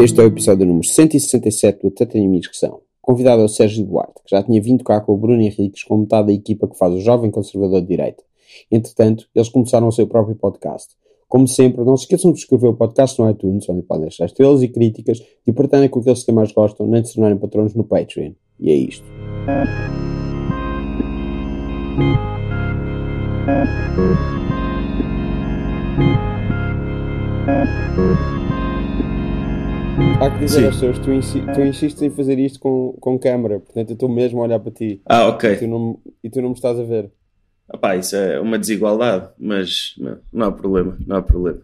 Este é o episódio número 167 do Até Tenho Amigos que São. Convidado é o Sérgio Duarte, que já tinha vindo cá com o Bruno Henriques com metade da equipa que faz o Jovem Conservador de Direita. Entretanto, eles começaram o seu próprio podcast. Como sempre, não se esqueçam de subscrever o podcast no iTunes, onde podem deixar estrelas e críticas, e partilhem com aqueles que mais gostam, nem de se tornarem patronos no Patreon. E é isto. Há que dizer Sim. às pessoas, tu, insi tu insistes em fazer isto com, com câmara, portanto eu estou mesmo a olhar para ti. Ah, E ok. tu não, e tu não me estás a ver. Epá, isso é uma desigualdade, mas não, não há problema, não há problema.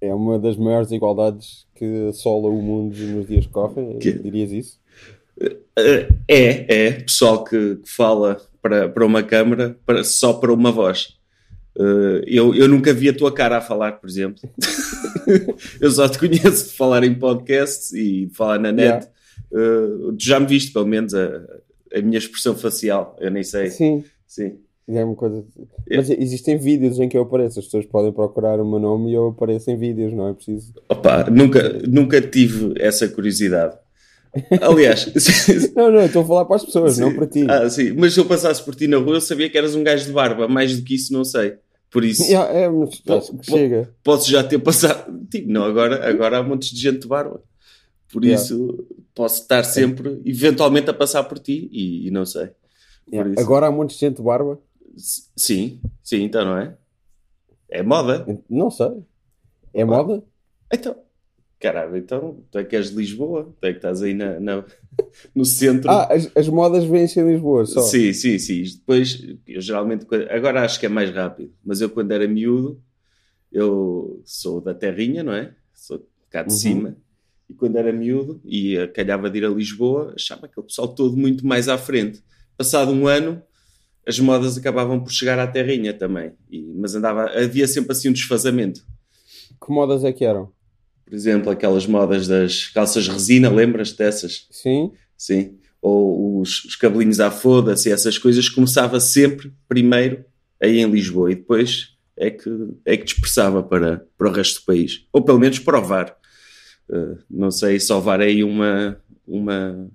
É uma das maiores igualdades que assola o mundo nos dias que correm, Que- dirias isso? Eh, É, é, pessoal que, que fala para, para uma câmara para, só para uma voz. Eh, eu, eu nunca vi a tua cara a falar, por exemplo. eu só te conheço de falar em podcasts e de falar na net. Eh, tu já me viste, pelo menos, a, a minha expressão facial. Eu nem sei. Sim, Sim. É uma coisa. É. Mas existem vídeos em que eu apareço, as pessoas podem procurar o meu nome e eu apareço em vídeos, não é preciso. Opa, nunca, nunca tive essa curiosidade. Aliás, Não, não, estou a falar para as pessoas, Sim. não para ti. Ah, sim. Mas se eu passasse por ti na rua, eu sabia que eras um gajo de barba. Mais do que isso, não sei. Por isso, Yeah, é, mas Pô, chega. posso já ter passado. Tipo, não, agora, agora há montes de gente de barba. Por Yeah. isso, posso estar sempre, eventualmente, a passar por ti e, e não sei. Yeah. Agora há um monte de gente de barba? Sim, sim, então não é? É moda. Não sei. É moda? Então, caralho, então tu é que és de Lisboa, tu é que estás aí na, na- no centro. Ah, as, as modas vêm-se em Lisboa só. Sim, sim, sim. Depois, eu geralmente, agora acho que é mais rápido, mas eu quando era miúdo, eu sou da terrinha, não é? Sou cá de Uhum. cima. E quando era miúdo e calhava de ir a Lisboa, achava aquele pessoal todo muito mais à frente. Passado um ano, as modas acabavam por chegar à terrinha também. E- mas andava, havia sempre assim um desfazamento. Que modas é que eram? Por exemplo, aquelas modas das calças resina, lembras dessas? Sim? Sim. Ou os, os cabelinhos à foda-se, essas coisas, começava sempre primeiro aí em Lisboa e depois é que, é que dispersava para, para o resto do país. Ou pelo menos provar. Uh, não sei se houver aí uma, uma,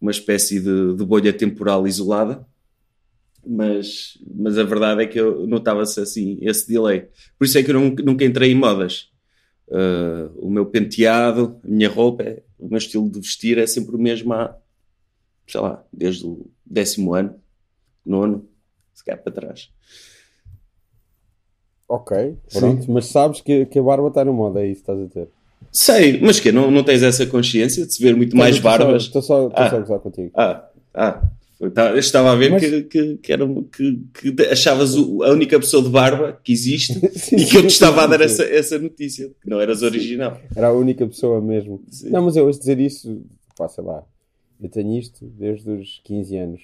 uma espécie de, de bolha temporal isolada, mas, mas a verdade é que eu notava-se assim, esse delay. Por isso é que eu nun- nunca entrei em modas. Uh, o meu penteado, a minha roupa, é- o meu estilo de vestir é sempre o mesmo há, sei lá, desde o décimo ano, nono, se calhar para trás. Ok, pronto. Mas sabes que, que a barba está na moda, é isso que estás a dizer. Sei, mas que não, não tens essa consciência de se ver muito mais Estou só- barbas? Estou só, estou Ah. só a gozar contigo. Ah, ah. Eu ta- eu estava a ver Mas- que, que, que, era, que, que achavas o- a única pessoa de barba que existe Sim, e que eu sim, te estava a sim, dar sim. essa, essa notícia, que não eras original. Era a única pessoa mesmo. Sim. Não, mas eu ouço dizer isso, pá, sei lá. Eu tenho isto desde os 15 anos.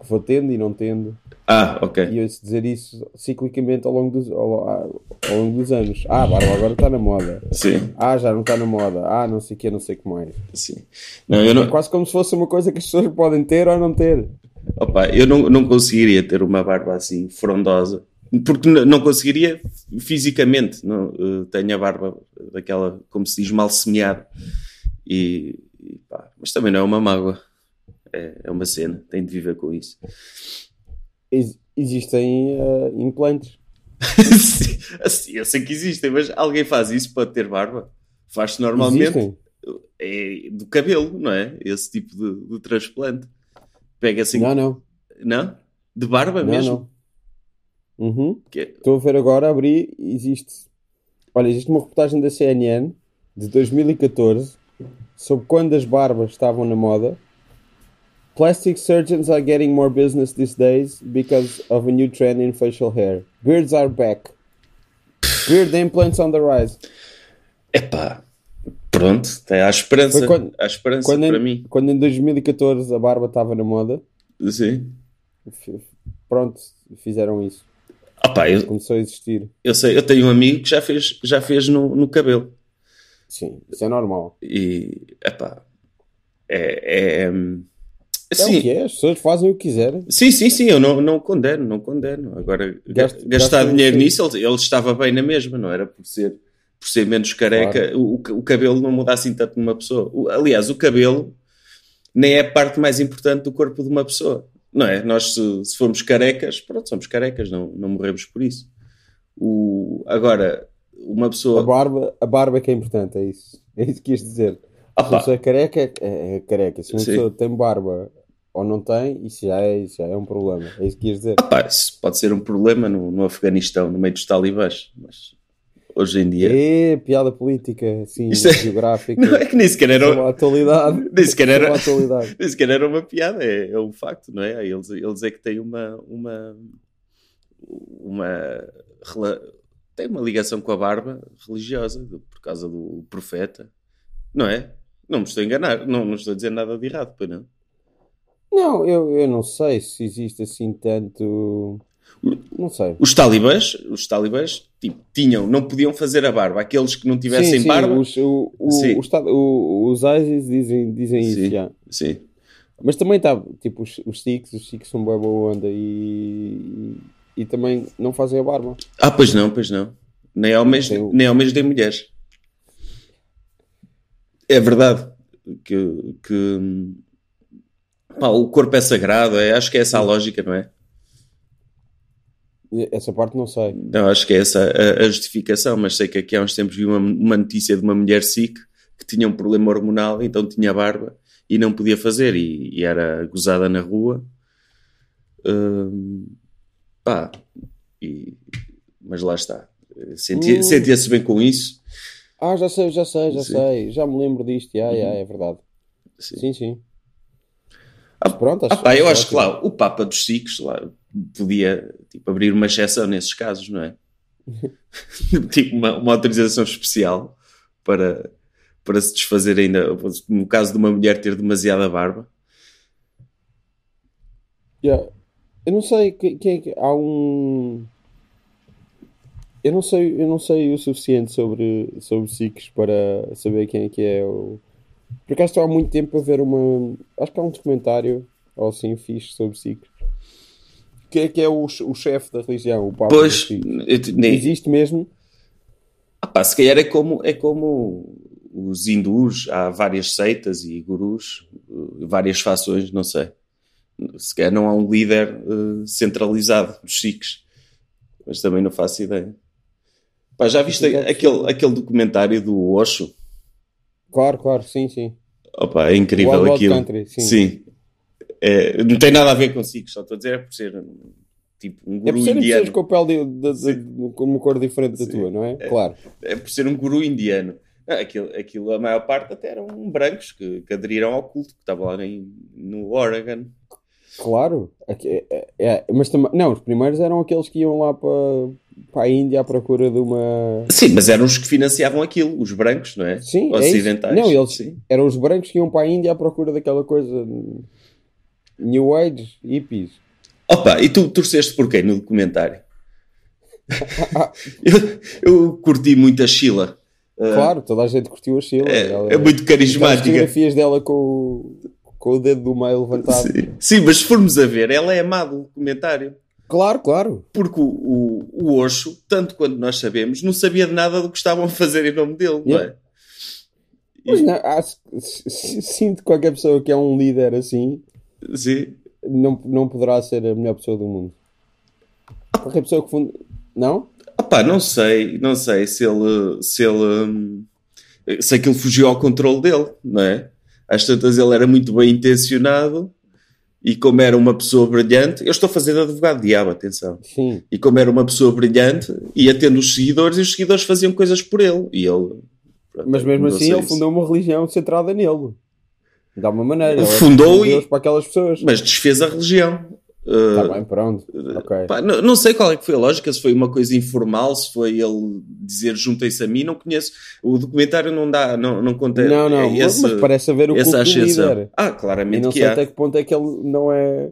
Que vou tendo e não tendo. Ah, ok. E eu ouço dizer isso ciclicamente ao longo dos, ao, ao longo dos anos. Ah, a barba agora está na moda. Sim, Ah, já não está na moda. Ah, não sei o que, não sei o que mais. sim. Não, eu É não, quase como se fosse uma coisa que as pessoas podem ter ou não ter. Opa, eu não, não conseguiria ter uma barba assim frondosa. Porque não conseguiria fisicamente. Não, eh, tenho a barba daquela, como se diz, mal semeada. E, e pá, mas também não é uma mágoa. É, é uma cena. Tenho de viver com isso. Ex- existem eh, implantes. Sim, assim, eu sei que existem, mas alguém faz isso para ter barba? Faz-se normalmente Existem. é do cabelo, não é? Esse tipo de, de transplante. Pega assim. Não, não. Não? De barba Não, mesmo? não. Uhum. Que Estou a ver agora, abri, existe. Olha, existe uma reportagem da CNN de 2014 sobre quando as barbas estavam na moda. Plastic surgeons are getting more business these days because of a new trend in facial hair. Beards are back. Beard implants on the rise. Epá, pronto, tem a esperança. Foi quando- há esperança Quando para em, mim. quando em 2014 a barba estava na moda, Sim. pronto, fizeram isso. Opá, eu, Começou a existir. eu sei, eu tenho um amigo que já fez, já fez no, no cabelo. Sim, isso é normal. E epá, é, é, é o que é, as pessoas fazem o que quiserem. Sim, sim, sim, eu não, não condeno, não condeno. Agora, gastar dinheiro sim. nisso, ele, ele estava bem na mesma, não era por ser, por ser menos careca. O, o cabelo não muda assim tanto numa pessoa. O- aliás, o cabelo nem é a parte mais importante do corpo de uma pessoa. Não é? Nós, se, se formos carecas, pronto, somos carecas, não, não morremos por isso. O, agora, uma A pessoa. barba, a barba é que é importante, é isso. É isso que quis dizer. Ah, Se uma pá, pessoa é careca, é, é careca. Se uma Sim. pessoa tem barba ou não tem, isso já é, isso já é um problema. É isso que quis dizer. ah, pá, isso pode ser um problema no, no Afeganistão, no meio dos talibãs, mas hoje em dia. É, piada política, assim, Isto é- geográfica. Não é que nem sequer era. Sobre a atualidade. Nem sequer era- a atualidade. Nem sequer era uma piada, é, é um facto, não é? Eles, eles é que têm uma. uma, uma tem uma ligação com a barba religiosa, por causa do profeta, não é? Não me estou a enganar, não, não estou a dizer nada de errado, pois não? Não, eu, eu não sei se existe assim tanto. Não sei. Os talibãs, os talibãs tipo, tinham, não podiam fazer a barba. Aqueles que não tivessem sim, sim, barba. Os, o, o, Sim. o Estado- o- os ISIS dizem, dizem isso Sim. já. Sim. Mas também está, tipo, os, os Sikhs, os Sikhs são boa boa onda e, e também não fazem a barba. Ah, pois não, pois não. Nem homens, Tem nem, homens nem mulheres. É verdade que, que pá, o corpo é sagrado, é, acho que é essa a lógica, não é? Essa parte não sei. Não, acho que é essa a, a justificação, mas sei que aqui há uns tempos vi uma, uma notícia de uma mulher sikh que tinha um problema hormonal, então tinha barba e não podia fazer e, e era gozada na rua. Hum, pá, e- mas lá está. Sentia- Hum. Sentia-se bem com isso. Ah, já sei, já sei, já Sim. sei. Já me lembro disto. Já, já, é verdade. Sim. Sim, sim. Ah, pronto, Ah, pá, eu acho que lá o Papa dos Sikhs lá, podia tipo, abrir uma exceção nesses casos, não é? tipo uma, uma autorização especial para, para se desfazer ainda, no caso de uma mulher ter demasiada barba. Já. Eu não sei que- quem é que há um. Eu não sei, eu não sei o suficiente sobre, sobre Sikhs para saber quem é que é o. Por acaso estou há muito tempo a ver uma. Acho que há um documentário ou assim fixe sobre Sikhs. Quem é que é o, o chefe da religião? O Papa Pois, nem, Existe mesmo? ah, pá, se calhar é como, é como os hindus, há várias seitas e gurus, várias fações, não sei. Se calhar não há um líder eh, centralizado dos Sikhs, mas também não faço ideia. Pá, já viste aquele, aquele documentário do Osho? Claro, claro, sim, sim. Opa, é incrível Wild Wild aquilo. Country, sim. Sim. É, não tem nada a ver consigo, só estou a dizer é por ser um, tipo um É guru por serem indiano. pessoas com a pele de, de, de- com uma cor diferente da Sim. tua, não é? Claro. É por ser um guru indiano. Ah, Aquilo, aquilo, a maior parte até eram brancos que, que aderiram ao culto, que estava lá em, no Oregon. Claro, é- é- é, mas também, não, os primeiros eram aqueles que iam lá para, para a Índia à procura de uma. Sim, mas eram os que financiavam aquilo, os brancos, não é? Sim, é. Ocidentais. Não, eles Sim. eram os brancos que iam para a Índia à procura daquela coisa. New Age, hippies. Opa, e tu torceste por quem no documentário? eu, eu curti muito a Sheila. Ah, Claro, toda a gente curtiu a Sheila. é, Ela- é muito carismática. fotografias dela com, o- com o dedo do meio levantado. Sim. Sim, mas se formos a ver, ela é amada no documentário. Claro, claro. Porque o, o, o Osho, tanto quanto nós sabemos, não sabia de nada do que estavam a fazer em nome dele, não é? Mas não, acho, sinto que qualquer pessoa que é um líder assim Sim. não, não poderá ser a melhor pessoa do mundo. Qualquer pessoa que fund... Não? Opá, não sei, não sei se ele, se ele, hum, se aquilo fugiu ao controle dele, não é? Às tantas ele era muito bem intencionado e como era uma pessoa brilhante, eu estou a fazer de advogado diabo, atenção. Sim. E como era uma pessoa brilhante, ia tendo os seguidores e os seguidores faziam coisas por ele. E ele. pronto, Mas mesmo assim ele se- fundou uma religião centrada nele. De alguma maneira. Ele Fundou e- para aquelas pessoas. Mas desfez a religião. Uh, Está bem, pronto. Ok. Pá, não, não sei qual é que foi a lógica, se foi uma coisa informal, se foi ele dizer juntem-se a mim, não conheço. O documentário não dá, não, não conta Não, não, esse- mas parece haver o culto essa ascensão. líder. Ah, E claramente não que sei há. até que ponto é que ele não é,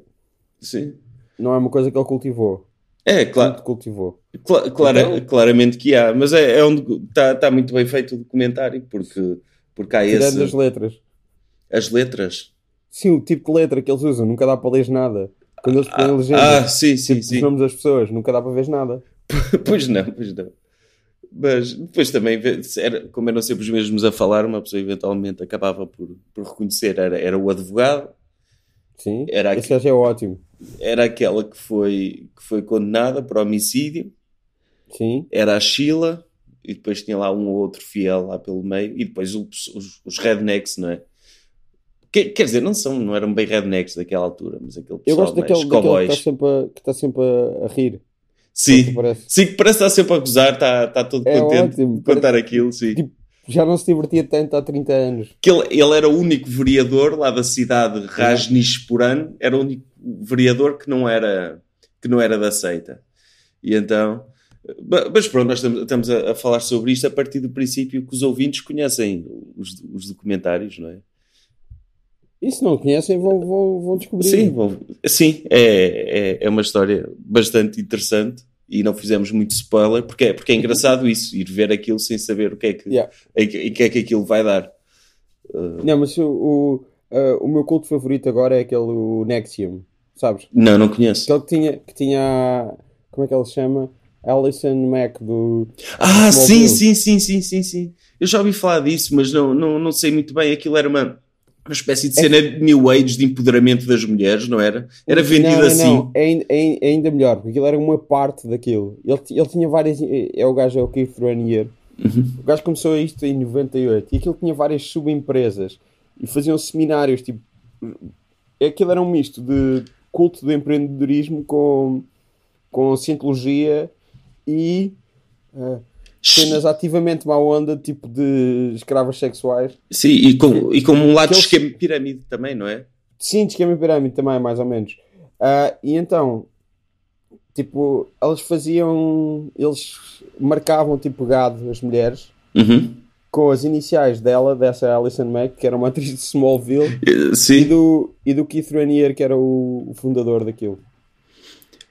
Sim. não é uma coisa que ele cultivou. É, claro, cultivou. cla- clara- Então- claramente que há, mas é, é onde está tá muito bem feito o documentário, porque Porque há esse... as letras. As letras? Sim, o tipo de letra que eles usam, nunca dá para ler nada. Quando eles põem legenda, Ah, sim, sim, tipo, sim. os nomes das pessoas, nunca dá para ver nada. pois não, pois não. Mas depois também, era, como eram sempre os mesmos a falar, uma pessoa eventualmente acabava por, por reconhecer. Era, era o advogado, Sim, Era esse gajo é ótimo. era aquela que foi, que foi condenada por homicídio, Sim, era a Sheila, e depois tinha lá um ou outro fiel lá pelo meio, e depois os, os rednecks, não é? Que- quer dizer, não, são, não eram bem rednecks daquela altura, mas aquele eu pessoal gosto mais daquele, daquele que está sempre, a, que está sempre a, a rir. Sim, Parece. sim, que parece estar sempre a gozar, está, está todo É contente ótimo, de contar aquilo, sim. Tipo, Já não se divertia tanto há 30 anos. que ele, ele era o único vereador lá da cidade de Rajneeshpuram, era o único vereador que não era, que não era da seita. E então, mas pronto, nós estamos, estamos a, a falar sobre isto a partir do princípio que os ouvintes conhecem os, os documentários, não é? E se não conhecem, vão, vão, vão descobrir. Sim, bom, sim é, é, é uma história bastante interessante e não fizemos muito spoiler porque é, porque é engraçado isso, ir ver aquilo sem saber o que é que, Yeah. que, é que aquilo vai dar. Não, mas o, o, ah, o meu culto favorito agora é aquele Nexium, sabes? Não, não conheço. Aquele que tinha, que tinha como é que ele se chama? Alison Mack do Ah, sim, Smallville. sim, sim, sim, sim, sim. Eu já ouvi falar disso, mas não, não, não sei muito bem. Aquilo era uma, uma espécie de cena de New Age de empoderamento das mulheres, não era? Era vendido não, não, assim. Não, é, ainda- é, é ainda melhor, porque aquilo era uma parte daquilo. Ele, ele tinha várias. É o gajo, é o Keith Ranier. O gajo começou isto em 98 e aquilo tinha várias subempresas e faziam seminários. Tipo, aquilo era um misto de culto do empreendedorismo com, com cientologia e ah, cenas ativamente má onda, tipo de escravas sexuais. Sim, e com, e com um lado de esquema de pirâmide também, não é? Sim, de esquema e pirâmide também, mais ou menos. Ah, e então, tipo, eles faziam. Eles marcavam tipo gado as mulheres Uhum. com as iniciais dela, dessa Alison Mack, que era uma atriz de Smallville, Eh, e Sim. do, e do Keith Raniere, que era o, o fundador daquilo.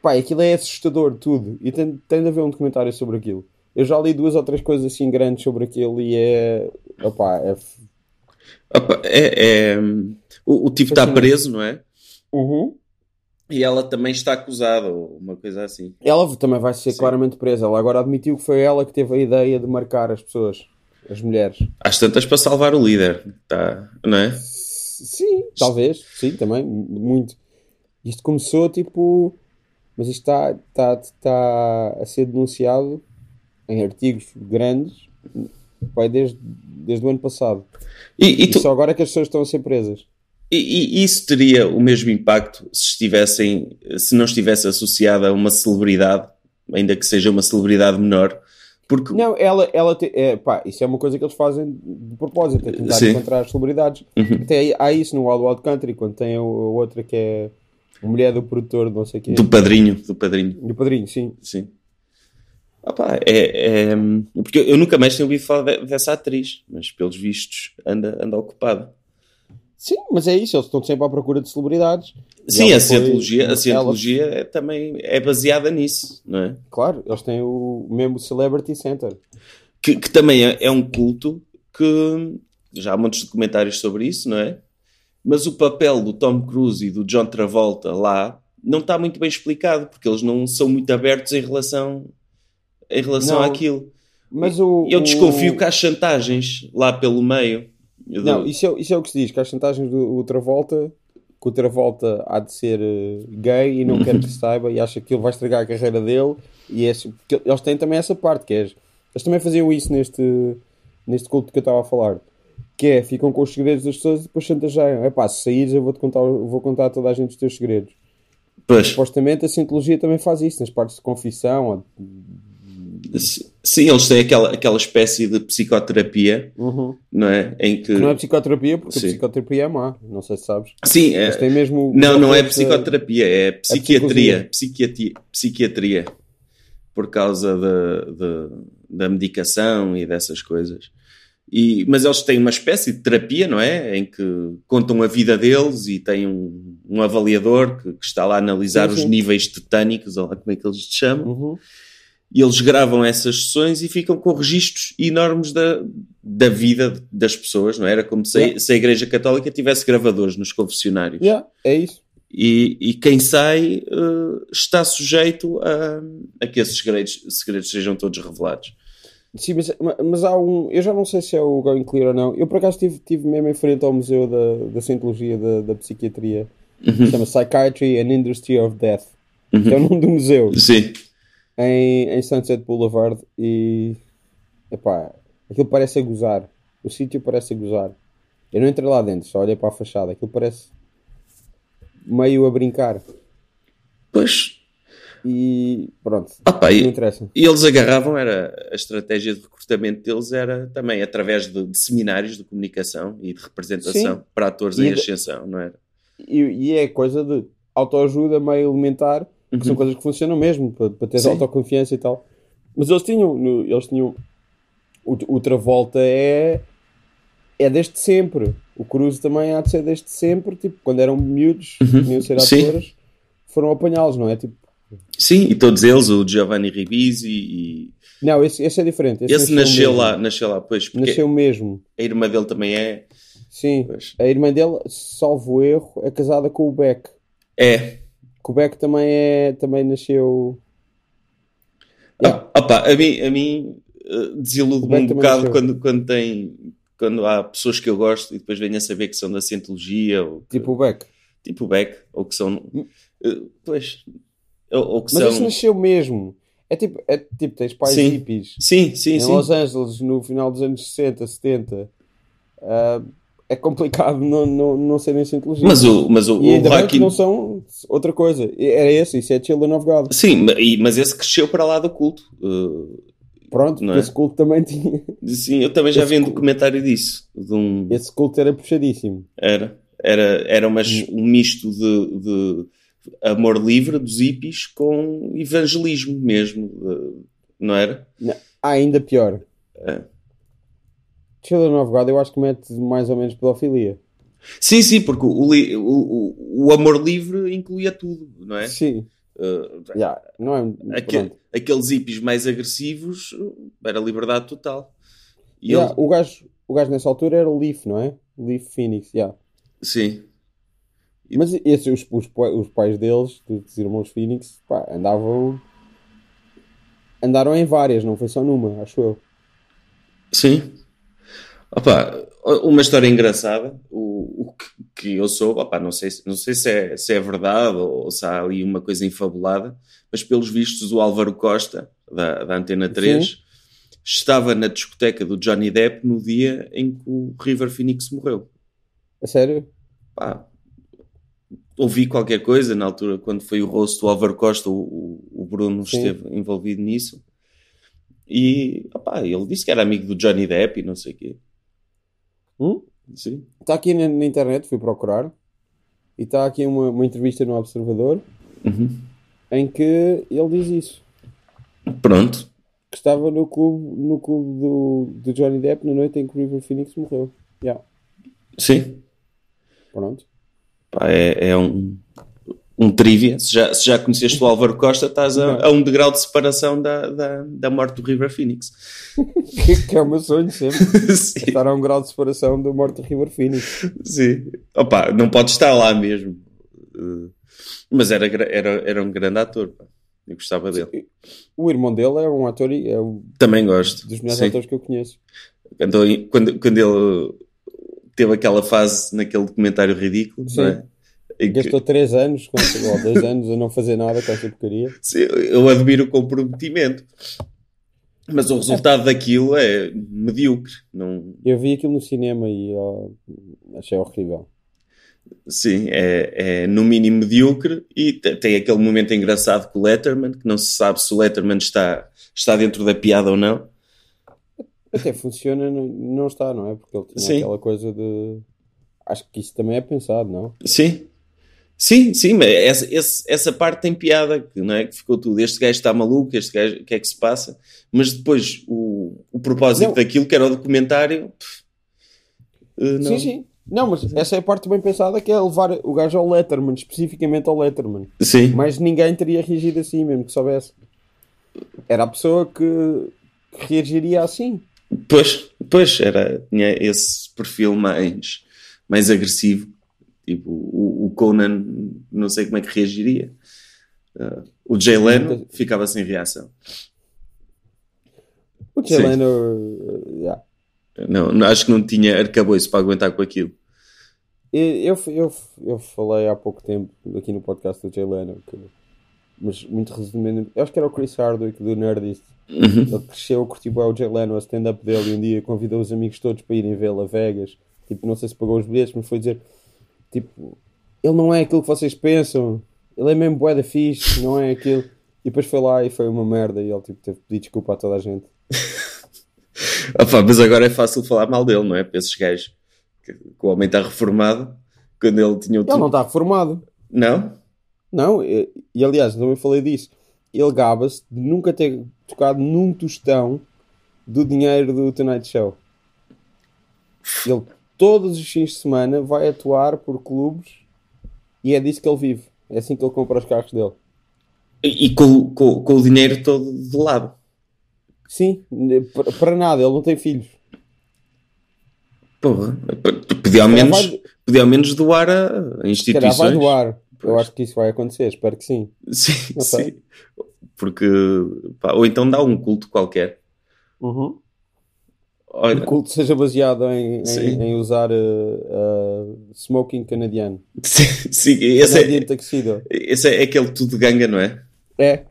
Pá, aquilo é assustador tudo. E tem, tem de haver um documentário sobre aquilo. Eu já li duas ou três coisas assim grandes sobre aquilo e é. Opá, é. Opa, é, é, o, o tipo está preso, não é? Uhum. E ela também está acusada, ou uma coisa assim. Ela também vai ser Sim. claramente presa. Ela agora admitiu que foi ela que teve a ideia de marcar as pessoas, as mulheres. Às tantas para salvar o líder, tá, não é? Sim, talvez. Sim, também. Muito. Isto começou tipo. Mas isto está, está, está a ser denunciado em artigos grandes vai desde, desde o ano passado. E, e E, tu, só agora é que as pessoas estão a ser presas. E, e isso teria o mesmo impacto se estivessem, se não estivesse associada a uma celebridade, ainda que seja uma celebridade menor, porque Não, ela, ela te- é, pá, isso é uma coisa que eles fazem de propósito, é tentar Sim. encontrar as celebridades. Uhum. Até há isso no Wild Wild Country, quando tem a, a outra que é a mulher do produtor, não sei o quê. do padrinho, do padrinho, Do padrinho, sim. sim. Opa, é, é- porque eu nunca mais tinha ouvido falar de- dessa atriz, mas pelos vistos anda, anda ocupada. Sim, mas é isso, eles estão sempre à procura de celebridades. Sim, a foi- cientologia, a cientologia é, também é baseada nisso, não é? Claro, eles têm o mesmo Celebrity Center. que, que também é, é um culto que já há muitos documentários sobre isso, não é? Mas o papel do Tom Cruise e do John Travolta lá não está muito bem explicado, porque eles não são muito abertos em relação, em relação Não. àquilo. Mas o. Eu desconfio o... que há chantagens lá pelo meio. Eu Não, dou- isso é, isso é o que se diz, que as chantagens do o Travolta, que o Travolta há de ser eh, gay e não quer que se saiba e acha que ele vai estragar a carreira dele. E é, eles têm também essa parte, que é. Eles também faziam isso neste, neste culto que eu estava a falar. Que é, ficam com os segredos das pessoas e depois chantageiam. É pá, se saíres eu vou-te contar, vou contar a toda a gente os teus segredos. Pois, Supostamente a Cientologia também faz isso, nas partes de confissão. Sim, eles têm aquela, aquela espécie de psicoterapia, Uhum. não é? Em que... Que não é psicoterapia, porque Sim. a psicoterapia é má. Não sei se sabes. Sim, é, Mas tem mesmo. Não, não é psicoterapia, é psiquiatria. psicologia. Psiquiatria, psiquiatria. Por causa da, da, da medicação e dessas coisas. E, mas eles têm uma espécie de terapia, não é? Em que contam a vida deles e têm um, um avaliador que, que está lá a analisar Sim, os sim. níveis tetânicos, ou lá como é que eles te chamam. Uhum. E eles gravam essas sessões e ficam com registros enormes da, da vida das pessoas, não é? Era como se, Yeah. a, se a Igreja Católica tivesse gravadores nos confessionários. Yeah, é isso. E, e quem sai eh, está sujeito a, a que esses segredos, segredos sejam todos revelados. Sim, mas, mas há um. Eu já não sei se é o Going Clear ou não. Eu por acaso estive, estive mesmo em frente ao Museu da, da Cientologia da, da Psiquiatria. Chama Psychiatry and Industry of Death. Que é o nome do museu. Sim, Em, em Sunset Boulevard. E. Epá, aquilo parece a gozar. O sítio parece a gozar. Eu não entrei lá dentro, só olhei para a fachada. Aquilo parece meio a brincar. pois. E pronto. Ah, pá, Não e, interessa. e eles agarravam, era a estratégia de recrutamento deles era também através de, de seminários de comunicação e de representação Sim. para atores E em ascensão, não era? E, e é coisa de autoajuda meio elementar, que são coisas que funcionam mesmo, para, para Sim. autoconfiança e tal. Mas eles tinham, eles tinham. O, o Travolta é. É desde sempre. O Cruz também há de ser desde sempre. Tipo, quando eram miúdos, queriam ser Sim. atores, foram apanhá-los, não é? Tipo, Sim, e todos eles, o Giovanni Ribisi e... não, esse, esse é diferente. Esse, nasceu mesmo. lá, nasceu lá, pois, Nasceu mesmo. a irmã dele também é... Sim. Pois. A irmã dele, salvo erro, é casada com o Beck. É. Que o Beck também é. Também nasceu. Ah, opá, a mim, a mim eh, Beck um bocado nasceu. quando, quando tem... Quando há pessoas que eu gosto e depois venho a saber que são da Cientologia ou que- Tipo o Beck. tipo o Beck, ou que são... eh, Pois... Ou, ou que Mas são... esse nasceu mesmo. É tipo, é tipo tens pais Sim. hippies Sim, sim, em sim. Los Angeles no final dos anos 60, 70. Ah, é complicado não, não, não serem cientologia. Mas o, mas o, E o ainda Joaquin... não são outra coisa. Era esse, isso é Children of God. Sim, ma- mas esse cresceu para lá do culto. Eh, Pronto, Não é? esse culto também tinha. sim, eu também já Esse vi um culto- documentário disso. De um, Esse culto era puxadíssimo. Era. Era, era umas, um misto de, de amor livre dos hippies com evangelismo mesmo. eh, Não era? Não, ainda pior. É. Children of God eu acho que mete mais ou menos pedofilia. Sim, sim, porque o, li- o, o, amor livre incluía tudo, não é? Sim. Eh, Já, não é. aqueles hippies mais agressivos era liberdade total. E Já, ele, o, gajo, o gajo nessa altura era o Leaf, não é? Leaf Phoenix, já. sim, E- Mas esses, os, os, os pais deles, dos irmãos Phoenix, pá, andavam. Andaram em várias, não foi só numa, acho eu. Sim. Opa, uma história engraçada, o, o que, que eu sou, opa, não sei, se- não sei se, é, se é verdade ou, se há ali uma coisa infabulada, mas pelos vistos o Álvaro Costa, da, da Antena 3, estava na discoteca do Johnny Depp no dia em que o River Phoenix morreu. A sério? Pá, ouvi qualquer coisa na altura, quando foi o rosto do Álvaro Costa, o, o- Bruno Sim. esteve envolvido nisso. E opá, ele disse que era amigo do Johnny Depp e não sei o quê. Hum? Sim. Está aqui na, na internet, fui procurar. E está aqui uma, uma entrevista no Observador Uhum. em que ele diz isso. Pronto. Que estava no clube, no clube do, do Johnny Depp na noite em que o River Phoenix morreu. Já, Sim. pronto. Pá, é, é um, um trivia. Se já, se já conheceste o Álvaro Costa, estás a, a um degrau de separação da, da, da morte do River Phoenix. que, é o meu sonho sempre. Estar a um grau de separação da morte do River Phoenix. sim. Opa, não pode estar lá mesmo. Uh, Mas era, era, era um grande ator. pá. Eu gostava dele. O irmão dele é um ator e é um Também gosto. dos melhores Sim. atores que eu conheço. Quando, quando, quando ele teve aquela fase naquele documentário ridículo, Sim. não é? Em que- Gastou 3 anos, chegou a 2 anos, a não fazer nada com essa porcaria. Sim, eu admiro o comprometimento. Mas o resultado daquilo é medíocre. Não, Eu vi aquilo no cinema e ó, achei horrível. sim, é, é no mínimo medíocre e te- tem aquele momento engraçado com o Letterman, que não se sabe se o Letterman está, está dentro da piada ou não. Até funciona, não, não está, não é? Porque ele tinha Sim. aquela coisa de. Acho que isso também é pensado, não? Sim. Sim, sim, mas essa, essa parte tem piada, que, não é? Que ficou tudo. Este gajo está maluco, este gajo, o que é que se passa? Mas depois, o, o propósito Não. daquilo, que era o documentário, pff, eh, não. Sim, sim. Não, mas essa é a parte bem pensada que é levar o gajo ao Letterman, especificamente ao Letterman. Sim. Mas ninguém teria reagido assim, mesmo que soubesse. era a pessoa que, que reagiria assim. Pois, pois, era, tinha esse perfil mais, mais agressivo. Tipo, o Conan, não sei como é que reagiria. Uh, o Jay Leno ficava sem reação. O Jay Leno, uh, yeah. não, não, acho que não tinha arcabouço para aguentar com aquilo. Eu, eu, eu falei há pouco tempo aqui no podcast do Jay Leno, que, mas muito resumidamente, eu acho que era o Chris Hardwick do Nerdist. Uhum. Ele cresceu, curtiu o Jay Leno, a stand-up dele, e um dia convidou os amigos todos para irem vê-lo a Vegas. Tipo, não sei se pagou os bilhetes, mas foi dizer: Tipo, ele não é aquilo que vocês pensam, ele é mesmo boeda fixe, não é aquilo. E depois foi lá e foi uma merda e ele tipo, teve que pedir desculpa a toda a gente. Opa, mas agora é fácil falar mal dele, não é? Para esses gajos. Que, que o homem está reformado quando ele tinha o Ele não está reformado. Não? Não, e, e aliás, também falei disso. Ele gaba-se de nunca ter tocado num tostão do dinheiro do Tonight Show. Ele todos os fins de semana vai atuar por clubes e é disso que ele vive. É assim que ele compra os carros dele. E, e com, com, com, o dinheiro todo de lado. Sim, para nada, ele não tem filhos. Porra, podia ao, menos, vai... podia ao menos doar a instituições. vai doar. Pois. Eu acho que isso vai acontecer, espero que sim. Sim, sim. Porque, pá, ou então dá um culto qualquer. Uhum. Olha, o culto seja baseado em, em, em usar uh, uh, smoking canadiano. Sim, sim esse, é, esse é aquele tudo ganga, não é? É,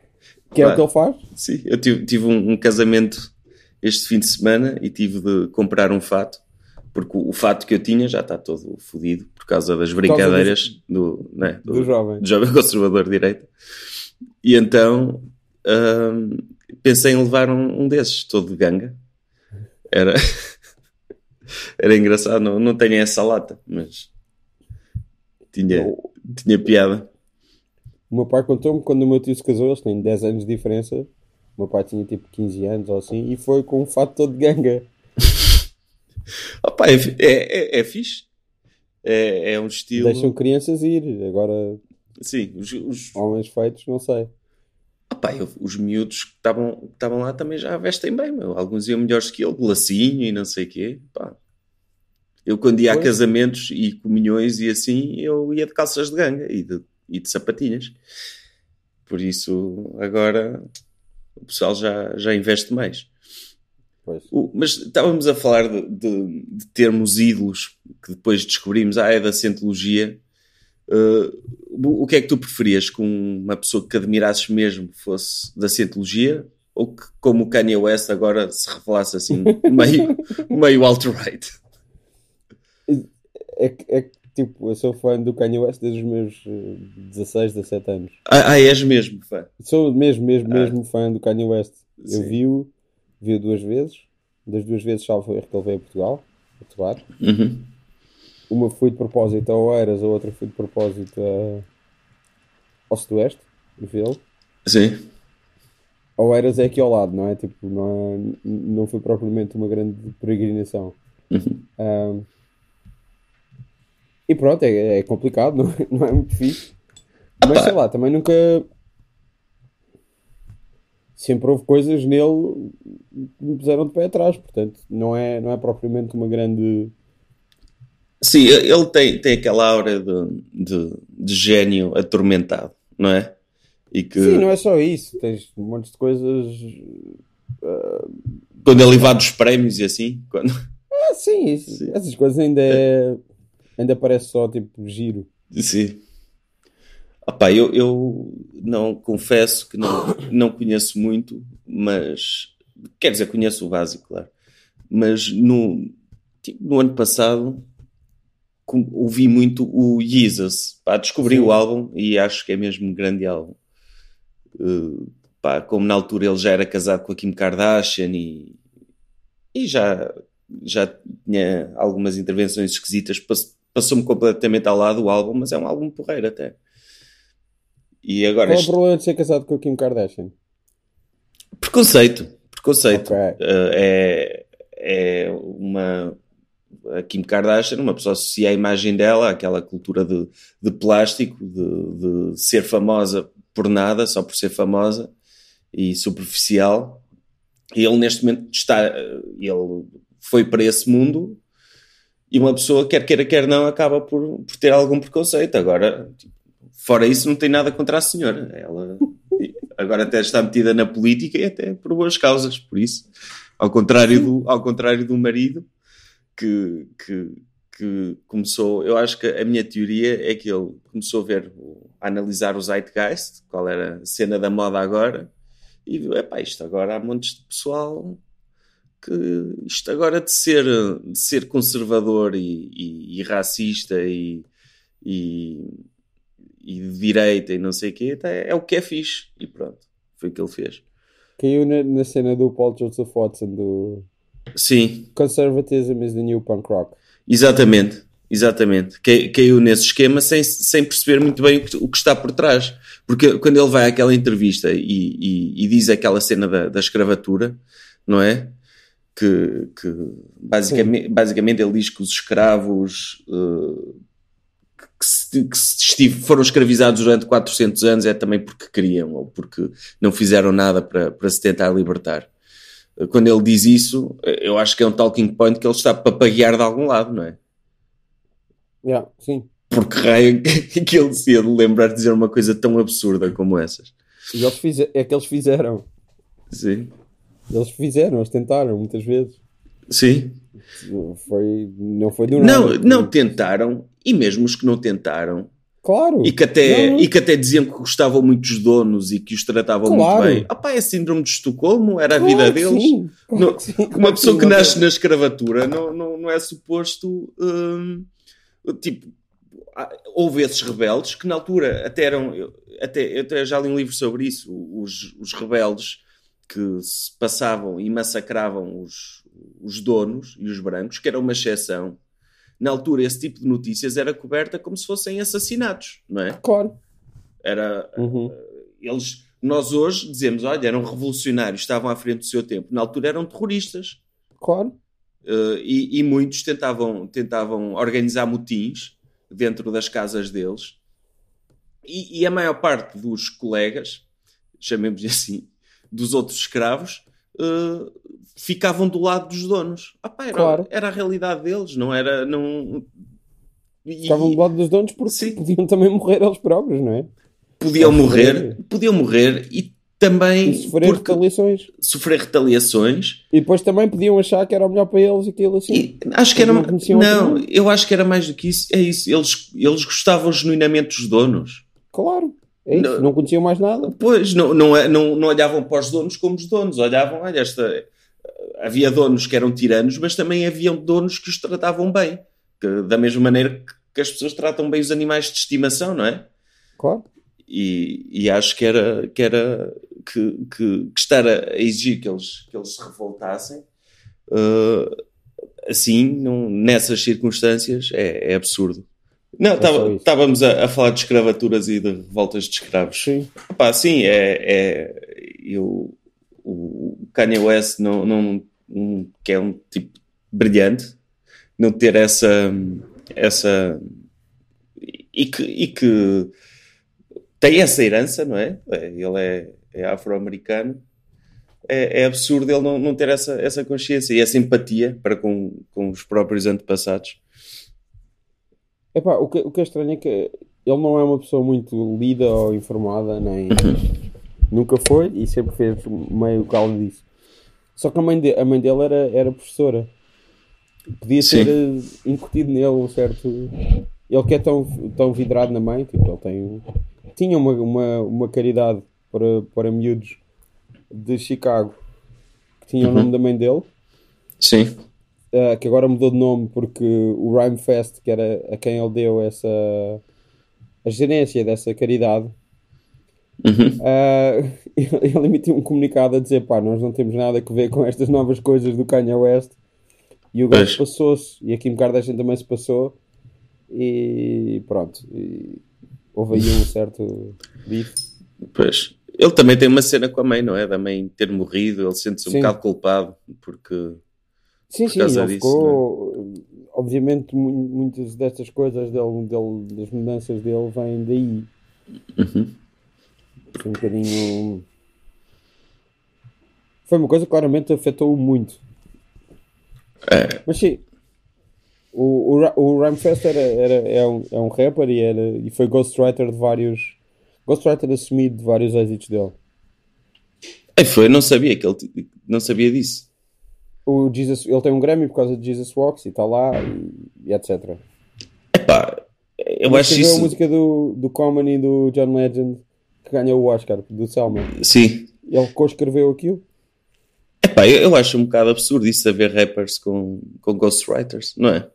que é o que ele faz. Sim, eu tive, tive um, um, casamento este fim de semana e tive de comprar um fato, porque o, o fato que eu tinha já está todo fodido por causa das brincadeiras do, né, do, do, jovem. do jovem conservador de direita. E então uh, pensei em levar um, um desses, todo de ganga era, era engraçado, não, não tenho essa lata, mas tinha, tinha piada. O meu pai contou-me quando o meu tio se casou, eles têm 10 anos de diferença. O meu pai tinha tipo 15 anos ou assim, e foi com um fato todo de ganga. Opa, é, é, é, é fixe. É, é um estilo. Deixam crianças ir, agora. Sim, os, os... homens feitos, não sei. Opa, eu, os miúdos que estavam lá também já vestem bem, meu. Alguns iam melhores que ele, lacinho e não sei o quê. Pá. Eu, quando ia a casamentos e comunhões e assim, eu ia de calças de ganga e de, e de sapatinhas. Por isso, agora o pessoal já, já investe mais. O, mas estávamos a falar de, de, de, termos ídolos que depois descobrimos, ah, é da Cientologia. Uh, o que é que tu preferias que uma pessoa que admirasses mesmo fosse da Cientologia ou que, como o Kanye West, agora se revelasse assim, meio, meio alt-right? É, é tipo, eu sou fã do Kanye West desde os meus 16, eh, 17 anos. Ah, ah és mesmo fã? Sou mesmo, mesmo, ah. mesmo fã do Kanye West. Sim. Eu vi-o vi duas vezes. Das duas vezes, salvo erro, que ele veio a Portugal, a atuar. Uhum. Uma foi de propósito a Oeiras, a outra foi de propósito a... ao Sudoeste, vê-lo. Sim. Oeiras é aqui ao lado, não é? Tipo, não, é, não foi propriamente uma grande peregrinação. Uhum. Um, e pronto, é, é complicado, não, é, não é muito fixe. Mas sei lá, também nunca. Sempre houve coisas nele que me puseram de pé atrás, portanto, não é, não é propriamente uma grande Sim, ele tem, tem aquela aura de, de, de gênio atormentado, não é? E que... Sim, não é só isso. Tens um monte de coisas. Uh... Quando ele vai dos prémios e assim? Quando... Ah, sim, isso, sim. essas coisas ainda é... ainda parece só tipo giro. Sim. Opa, eu, eu não confesso que não, não conheço muito, mas quer dizer, conheço o básico, claro. Mas no, tipo, no ano passado ouvi muito o Jesus. Pá, descobri Sim. o álbum e acho que é mesmo um grande álbum. Uh, pá, como na altura ele já era casado com a Kim Kardashian e, e já, já tinha algumas intervenções esquisitas, passou-me completamente ao lado o álbum, mas é um álbum porreiro até. E agora Qual este... é o problema de ser casado com a Kim Kardashian? Preconceito. Preconceito. Okay. Uh, é, é uma a Kim Kardashian, uma pessoa associa a imagem dela àquela cultura de, de plástico, de, de, ser famosa por nada, só por ser famosa, e superficial. E ele neste momento está, ele foi para esse mundo e uma pessoa, quer queira, quer não, acaba por, por ter algum preconceito. Agora, fora isso, não tem nada contra a senhora. Ela agora até está metida na política e até por boas causas, por isso. Ao contrário do, ao contrário do marido, que, que, que começou, eu acho que a minha teoria é que ele começou a ver, a analisar o Zeitgeist, qual era a cena da moda agora, e viu, epá, isto agora há montes de pessoal que isto agora de ser, de ser conservador e, e, e racista e, e, de direita e não sei o quê, é, é, o que é fixe. E pronto, foi o que ele fez. Caiu na, na cena do Paul Joseph Watson do Sim. Conservatism is the new punk rock. Exatamente, exatamente. Caiu nesse esquema sem, sem perceber muito bem o que, o que está por trás. Porque quando ele vai àquela entrevista e, e, e diz aquela cena da, da escravatura, não é? que, que basicamente, basicamente ele diz que os escravos uh, que, se, que se foram escravizados durante 400 anos é também porque queriam ou porque não fizeram nada para, para se tentar libertar. Quando ele diz isso, eu acho que é um talking point que ele está para paguear de algum lado, não é? Yeah, sim. Porque raio que ele se ia lembrar de dizer uma coisa tão absurda como essas. E eles fizeram, é que eles fizeram. Sim. Eles fizeram, eles tentaram muitas vezes. Sim. Foi, não foi do Não, não tentaram, e mesmo os que não tentaram. Claro. E que, até, não. e que até diziam que gostavam muito dos donos e que os tratavam claro. muito bem. Ah pá, é síndrome de Estocolmo, era claro a vida deles. Sim. Não, sim. Uma pessoa que nasce na escravatura não, não, não é suposto. Hum, tipo, houve esses rebeldes que na altura até eram. Até, eu até já li um livro sobre isso. Os, os rebeldes que se passavam e massacravam os, os donos e os brancos, que era uma exceção. Na altura, esse tipo de notícias era coberta como se fossem assassinatos, não é? Claro. Era. Uhum. Eles. Nós hoje dizemos, olha, eram revolucionários, estavam à frente do seu tempo. Na altura eram terroristas. Claro. Uh, e, e, muitos tentavam, tentavam organizar motins dentro das casas deles. E, e a maior parte dos colegas, chamemos assim, dos outros escravos uh, ficavam do lado dos donos. Ah, pá, era, claro. era a realidade deles, não era. Não... E... Ficavam do lado dos donos porque Sim. podiam também morrer eles próprios, não é? Podiam morrer, podiam morrer e também e sofrer retaliações. Sofrer retaliações. E depois também podiam achar que era o melhor para eles aquilo assim. E acho que era. Não, não eu acho que era mais do que isso. É isso. Eles, eles gostavam genuinamente dos donos. Claro. É isso, não, não, conheciam mais nada. Pois, não, não, é, não, não olhavam para os donos como os donos, olhavam, olha, esta. Havia donos que eram tiranos, mas também haviam donos que os tratavam bem. Que, da mesma maneira que as pessoas tratam bem os animais de estimação, não é? Claro. E, e acho que era, que, era que, que, que estar a exigir que eles, que eles se revoltassem uh, assim, não, nessas circunstâncias, é, é absurdo. Não, estávamos a, a, falar de escravaturas e de revoltas de escravos. Sim. Pá, sim, é, é eu, o Kanye West não, não, um, que é um tipo brilhante, não ter essa essa e que, e que tem essa herança, não é? é ele é, é afro-americano. É, é, absurdo ele não, não ter essa, essa consciência e essa empatia para com, com os próprios antepassados. Epá, o, que, o que é estranho é que ele não é uma pessoa muito lida ou informada, nem nunca foi e sempre fez meio calmo disso. Só que a mãe, de, a mãe dele era, era professora. Podia ter uh, incutido nele um certo. Ele que é tão, tão vidrado na mãe, tipo, ele tem. Tinha uma, uma, uma caridade para, para miúdos de Chicago que tinha uhum. o nome da mãe dele. Sim uh, que agora mudou de nome porque o Rhyme Fest, que era a quem ele deu essa a gerência dessa caridade, uhum. uh, ele emitiu um comunicado a dizer: pá, nós não temos nada a ver com estas novas coisas do Kanye West. E o gajo passou-se, e a Kim Kardashian também se passou, e pronto. E houve aí um certo bife. Pois. Ele também tem uma cena com a mãe, não é? Da mãe ter morrido, ele sente-se um bocado culpado porque Sim, sim, ele disso, ficou. É? Obviamente, muitas destas coisas dele, dele, das mudanças dele vêm daí. Uhum. Um bocadinho. Foi uma coisa que claramente afetou-o muito. É. Mas sim, o, o, o era, era, é, um, é um rapper e, era, e foi ghostwriter de vários. Ghostwriter assumido de vários êxitos dele. É, foi, não sabia que ele não sabia disso. O Jesus, ele tem um Grammy por causa de Jesus Walks e está lá e, e etc. Epá, eu Ele acho escreveu a isso. música do, do Common e do John Legend que ganhou o Oscar, do Selma. Sim. Ele co-escreveu aquilo. Epá, eu, eu acho um bocado absurdo isso haver rappers com, com ghostwriters, não é?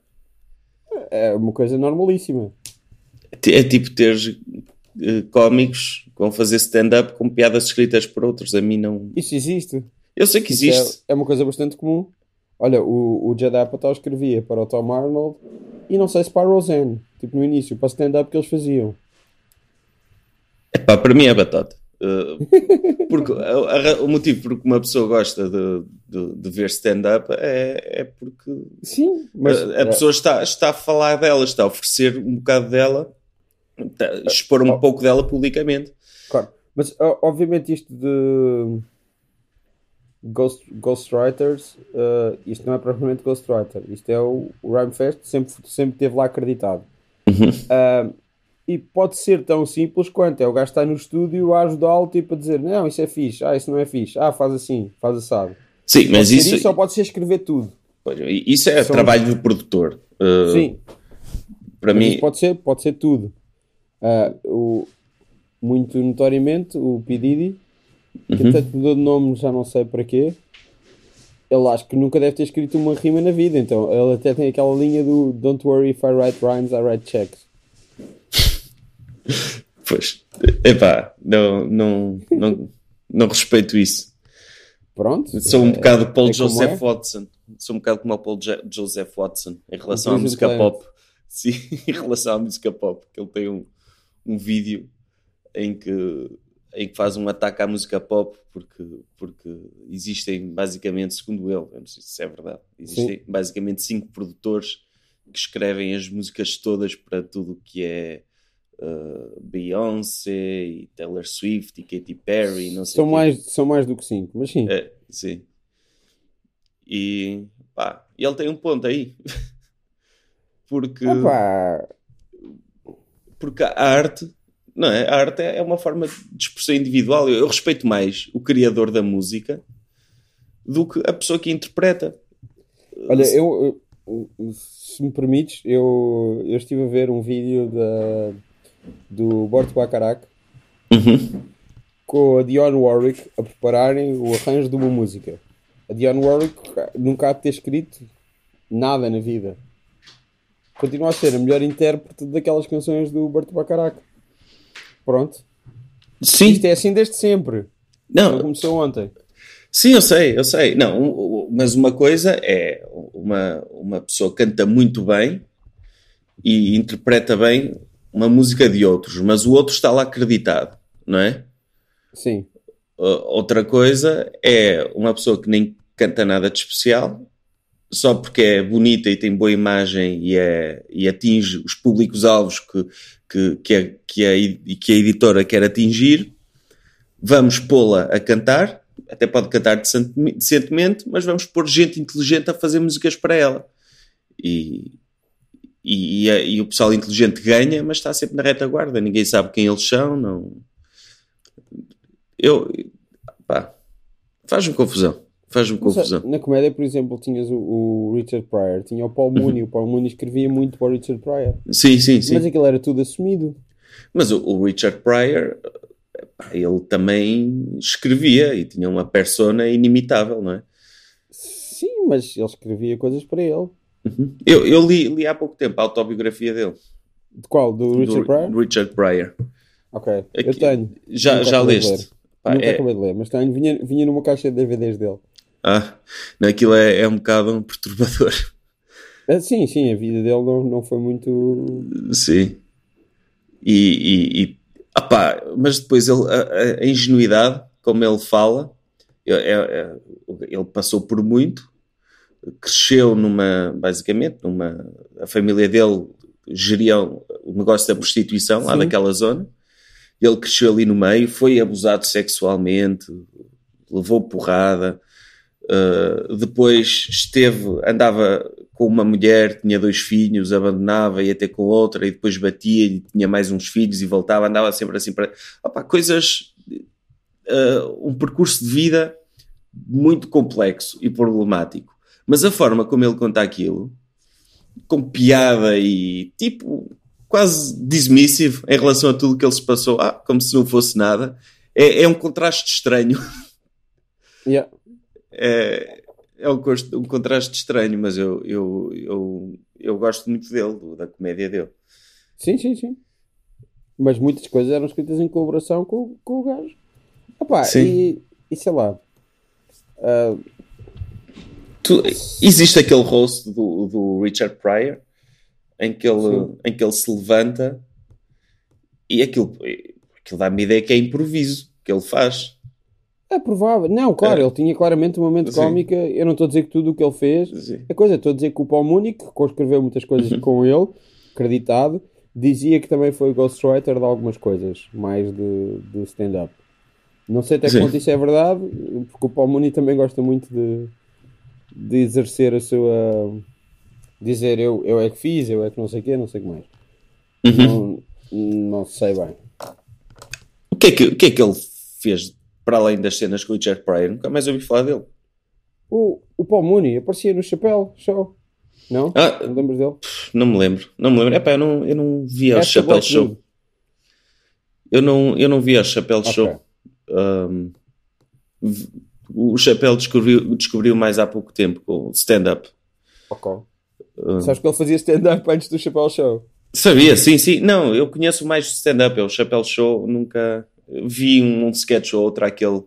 É uma coisa normalíssima. T- É tipo ter eh, cómicos que vão fazer stand-up com piadas escritas por outros. A mim não. Isso existe. Eu sei que Isso existe. É, é uma coisa bastante comum. Olha, o, o Judd Apatow escrevia para o Tom Arnold e não sei se para a Roseanne, tipo no início, para stand-up que eles faziam. Epá, para mim é batata. Eh, porque a- a o motivo por que uma pessoa gosta de, de, de ver stand-up é, é porque Sim, mas a, a pessoa está, está a falar dela, está a oferecer um bocado dela, expor um Oh. pouco dela publicamente. Claro. Mas obviamente isto de ghost, ghostwriters, uh, isto não é propriamente ghostwriter, isto é o, o Rhymefest, sempre, sempre teve lá acreditado. Uh, e pode ser tão simples quanto é o gajo estar no estúdio a ajudá-lo, tipo a dizer: Não, isso é fixe, ah, isso não é fixe, ah, faz assim, faz assado. Sim, Pode mas ser isso, ou pode ser escrever tudo. isso é São- trabalho do produtor. Eh, Sim, para mas mim, pode ser, pode ser tudo. Ah, o, muito notoriamente, o P. Diddy, que Uhum. tanto mudou de nome, já não sei para quê. Ele acho que nunca deve ter escrito uma rima na vida, então ele até tem aquela linha do Don't worry if I write rhymes, I write checks. pois, epá, não, não, não, não respeito isso. Pronto. Sou um é- bocado Paul é Joseph é. Watson. Sou um bocado como o Paul Jo- Joseph Watson em relação à música pop. Sim, em relação à música pop, que ele tem um, um vídeo em que, em que faz um ataque à música pop porque, porque existem basicamente, segundo ele, eu não sei se é verdade, existem basicamente cinco produtores que escrevem as músicas todas para tudo o que é uh, Beyoncé e Taylor Swift e Katy Perry não sei São quê. mais, são mais do que cinco, mas sim. É, sim. E pá, ele tem um ponto aí. porque, Epá, porque a arte, não é? A arte é uma forma de expressão individual. Eu, eu respeito mais o criador da música do que a pessoa que interpreta. Olha, eu, eu- se me permites, eu, eu estive a ver um vídeo da, do Borto Bacarac Uhum. com a Dionne Warwick a prepararem o arranjo de uma música. A Dionne Warwick nunca há de ter escrito nada na vida. Continua a ser a melhor intérprete daquelas canções do Borto Bacarac. Pronto. Sim, Isto é assim desde sempre. Não não, começou ontem. sim, eu sei, eu sei. Não, mas uma coisa é uma, uma pessoa canta muito bem e interpreta bem uma música de outros, mas o outro está lá acreditado, não é? Sim. Outra coisa é uma pessoa que nem canta nada de especial, só porque é bonita e tem boa imagem e, é, e atinge os públicos-alvos que, que, que, a, que, a, que a editora quer atingir. Vamos pô-la a cantar, até pode cantar decente- decentemente, mas vamos pôr gente inteligente a fazer músicas para ela. E, e, e, a- e o pessoal inteligente ganha, mas está sempre na retaguarda. Ninguém sabe quem eles são, não eu pá, faz-me confusão. Faz-me Mas, confusão. Na comédia, por exemplo, tinhas o, o Richard Pryor, tinha o Paul Mooney. O Paul Mooney escrevia muito para o Richard Pryor. Sim, sim, sim. Mas Mas, aquilo era tudo assumido. o, o Richard Pryor, ele também escrevia e tinha uma persona inimitável, não é? Sim, mas ele escrevia coisas para ele. Uhum. Eu, eu li, li há pouco tempo a autobiografia dele, De qual? Do Richard do Pryor? Richard Pryor. Ok, eu Aqui- tenho. Já, Nunca já leste? Pá, Nunca é- acabei de ler, mas tenho. Vinha, vinha numa caixa de DVDs dele. Ah, aquilo é, é um bocado perturbador. Ah, sim, sim, a vida dele não, não foi muito. Sim. E, e, e ah pá, mas depois ele, a, a- ingenuidade, como ele fala, é- é- é- ele passou por muito, cresceu numa, basicamente, numa, a família dele geria o negócio da prostituição lá Sim. daquela zona. Ele cresceu ali no meio, foi abusado sexualmente, levou porrada, uh, depois esteve, andava com uma mulher, tinha dois filhos, abandonava, ia ter com outra e depois batia e tinha mais uns filhos e voltava, andava sempre assim para. Opa, coisas. Uh, um percurso de vida muito complexo e problemático. Mas a forma como ele conta aquilo, com piada e tipo quase dismissive em relação a tudo que ele se passou, ah, como se não fosse nada, é, é um contraste estranho. Yeah. É, é um, um, contraste estranho, mas eu, eu, eu, eu gosto muito dele, da comédia dele. Sim, sim, sim. Mas muitas coisas eram escritas em colaboração com, com o gajo. Epá, sim. E, e sei lá. Uh... Tu, existe aquele rosto do, do Richard Pryor em que ele, em que ele se levanta e aquilo, aquilo dá-me a ideia que é improviso que ele faz. É provável. Não, claro, é. ele tinha claramente um momento cómico. Eu não estou a dizer que tudo o que ele fez Sim. é coisa. Estou a dizer que o Paul Mooney, que escreveu muitas coisas uhum. com ele, acreditado, dizia que também foi ghostwriter de algumas coisas, mais de, de stand-up. Não sei até Sim. quanto isso é verdade, porque o Paul Mooney também gosta muito de, de exercer a sua. dizer eu, eu é que fiz, eu é que não sei o quê, não sei o que mais. Uhum. Não, não sei bem. O que, é que, o que é que ele fez para além das cenas com o Richard Pryor, nunca mais ouvi falar dele. O, o Paul Mooney aparecia no Chapéu Show. Não? Ah, não lembras dele? Não me lembro. Não me lembro. Epá, eu não, eu não via o Chapéu Show. Eu não, eu não via o Chapéu okay. Show. Um, o Chapéu descobriu, descobriu mais há pouco tempo com o stand-up. Ok. Um, Sabes que ele fazia stand-up antes do Chapéu Show? Sabia, sim, sim. Não, eu conheço mais stand-up. É o Chapéu Show nunca, vi um, sketch ou outro, aquele,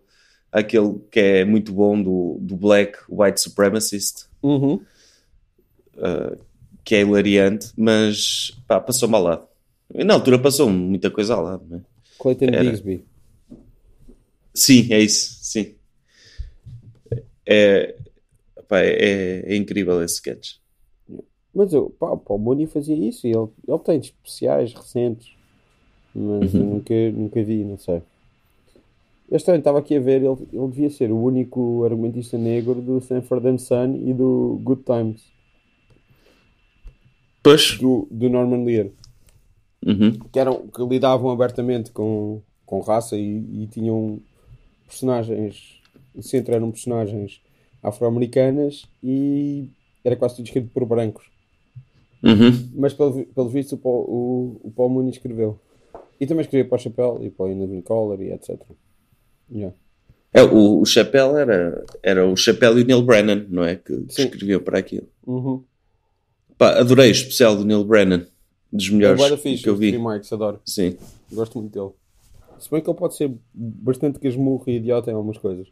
aquele que é muito bom do, do Black White Supremacist, uhum. uh, que é hilariante, mas pá, passou-me ao lado. Na altura passou muita coisa ao lado. Né? Clayton Era... Bigsby. Sim, é isso, sim. É, pá, é, é, incrível esse sketch. Mas o Paul Mooney fazia isso e ele, ele tem especiais recentes mas uhum. eu nunca, nunca vi, não sei. Eu estranho, estava aqui a ver, ele, ele devia ser o único argumentista negro do Sanford and Son e do Good Times. Pois. Do, do Norman Lear. Uhum. Que, eram, que lidavam abertamente com, com raça e, e tinham personagens, o centro eram personagens afro-americanas e era quase tudo escrito por brancos. Uhum. Mas pelo, pelo visto o Paul, o, o Paul Mooney escreveu. E também escrevia para o Chapéu e para o Ian Collar e etc. Yeah. É, o, o Chapéu era, era o Chapéu e o Neil Brennan, não é? Que, que escreviam para aquilo. Uhum. Pá, adorei o especial do Neil Brennan, dos melhores é fixe, que eu vi. Marks, adoro. Sim. Gosto muito dele. Se bem que ele pode ser bastante casmurro e idiota em algumas coisas,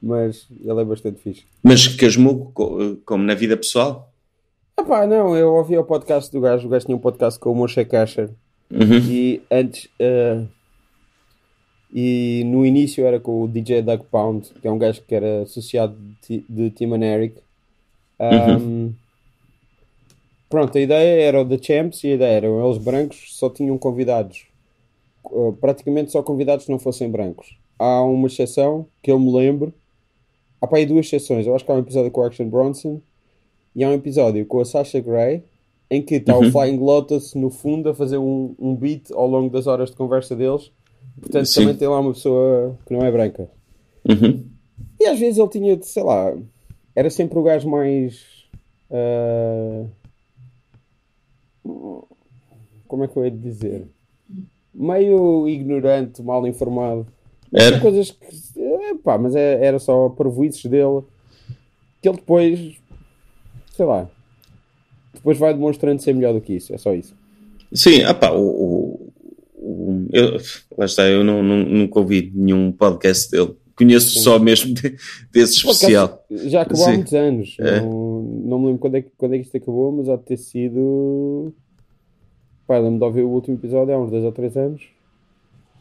mas ele é bastante fixe. Mas casmurro como na vida pessoal? Ah pá, não, eu ouvi o podcast do gajo, o gajo tinha um podcast com o Moshe Kasher Uhum. E antes. Uh, e no início era com o DJ Doug Pound, que é um gajo que era associado de, de Tim and Eric. Um, uhum. Pronto, a ideia era o The Champs e a ideia era eles brancos só tinham convidados. Uh, praticamente só convidados que não fossem brancos. Há uma exceção que eu me lembro. Há para aí duas exceções. Eu acho que há um episódio com o Action Bronson e há um episódio com a Sasha Grey em que está uhum. o Flying Lotus no fundo a fazer um, um beat ao longo das horas de conversa deles. Portanto, Sim. também tem lá uma pessoa que não é branca. Uhum. E às vezes ele tinha, sei lá, era sempre o gajo mais. Uh... Como é que eu ia dizer? Meio ignorante, mal informado. Era. Coisas que. Epá, mas é, era só parvoices dele. Que ele depois. Sei lá depois vai demonstrando ser melhor do que isso, é só isso. Sim, ah pá, o, o, o eu, lá está, eu não, não, nunca ouvi nenhum podcast dele. Conheço Sim. só mesmo de, desse especial. Já acabou Sim. há muitos anos. É. Não, não me lembro quando é, que, quando é que isto acabou, mas há de ter sido. Pá, lembro de ouvir o último episódio há uns 2 ou 3 anos.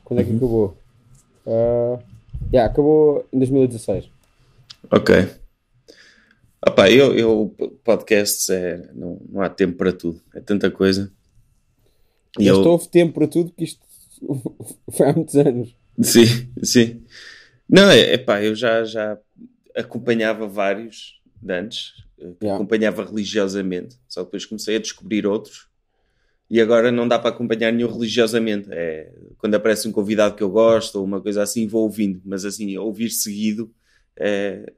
Quando é que uhum. acabou? Uh, yeah, acabou em 2016. Ok. Opa, eu, eu podcasts é, não, não há tempo para tudo, é tanta coisa. E eu... houve tempo para tudo que isto foi há muitos anos. Sim, sim. Não, é, pá, eu já, já acompanhava vários de antes, eh, Yeah. acompanhava religiosamente, só depois comecei a descobrir outros e agora não dá para acompanhar nenhum religiosamente. É, quando aparece um convidado que eu gosto ou uma coisa assim, vou ouvindo, mas assim, ouvir seguido é,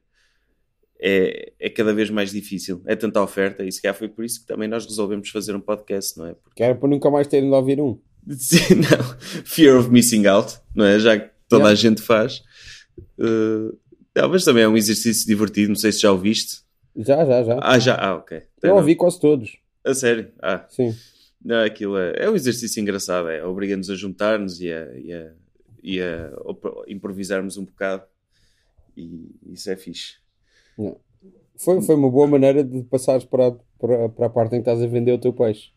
é, é cada vez mais difícil. É tanta oferta e se calhar foi por isso que também nós resolvemos fazer um podcast, não é? Porque Que era para nunca mais terem de ouvir um. Não. Fear of missing out, não é? Já que toda Yeah. a gente faz. Uh, não, mas também é um exercício divertido, não sei se já ouviste. Já, já, já. Ah, já, ah, ok. Eu ouvi quase todos. A sério? Ah, Sim. não, aquilo é, é um exercício engraçado, é, obriga-nos a juntar-nos e a, e a, e a improvisarmos um bocado e isso é fixe. Foi, foi uma boa maneira de passares para, a- para, para a parte em que estás a vender o teu peixe.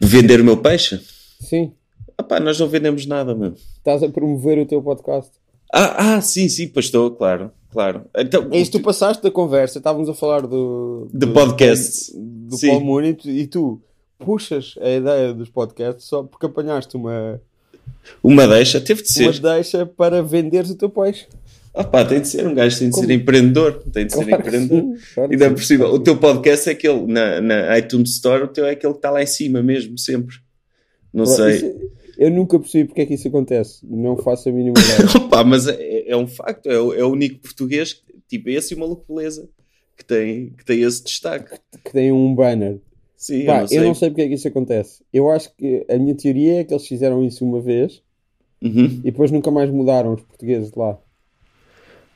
Vender o meu peixe? Sim. Ah pá, nós não vendemos nada, meu. Estás a promover o teu podcast. Ah, ah, sim, sim, pois estou, claro, claro. Então, É isto, tu passaste da conversa, estávamos a falar do... De do- podcasts. Do Sim. Paul Mooney e tu puxas a ideia dos podcasts só porque apanhaste uma, uma deixa, teve de uma ser. deixa para venderes o teu peixe. Ah pá, tem de ser, um gajo tem de Como? ser empreendedor, tem de ser Claro que empreendedor. sim, claro que Ainda por cima, o teu podcast é aquele, na, na iTunes Store, o teu é aquele que está lá em cima mesmo, sempre. Não sei. isso- eu nunca percebi porque é que isso acontece. Não faço a mínima ideia. Opa, mas é, é um facto, é o, é o único português, tipo esse e o maluco beleza, que tem, que tem esse destaque. que tem um banner. Sim, Pá, eu não sei. eu não sei porque é que isso acontece. Eu acho que a minha teoria é que eles fizeram isso uma vez Uhum. e depois nunca mais mudaram os portugueses de lá.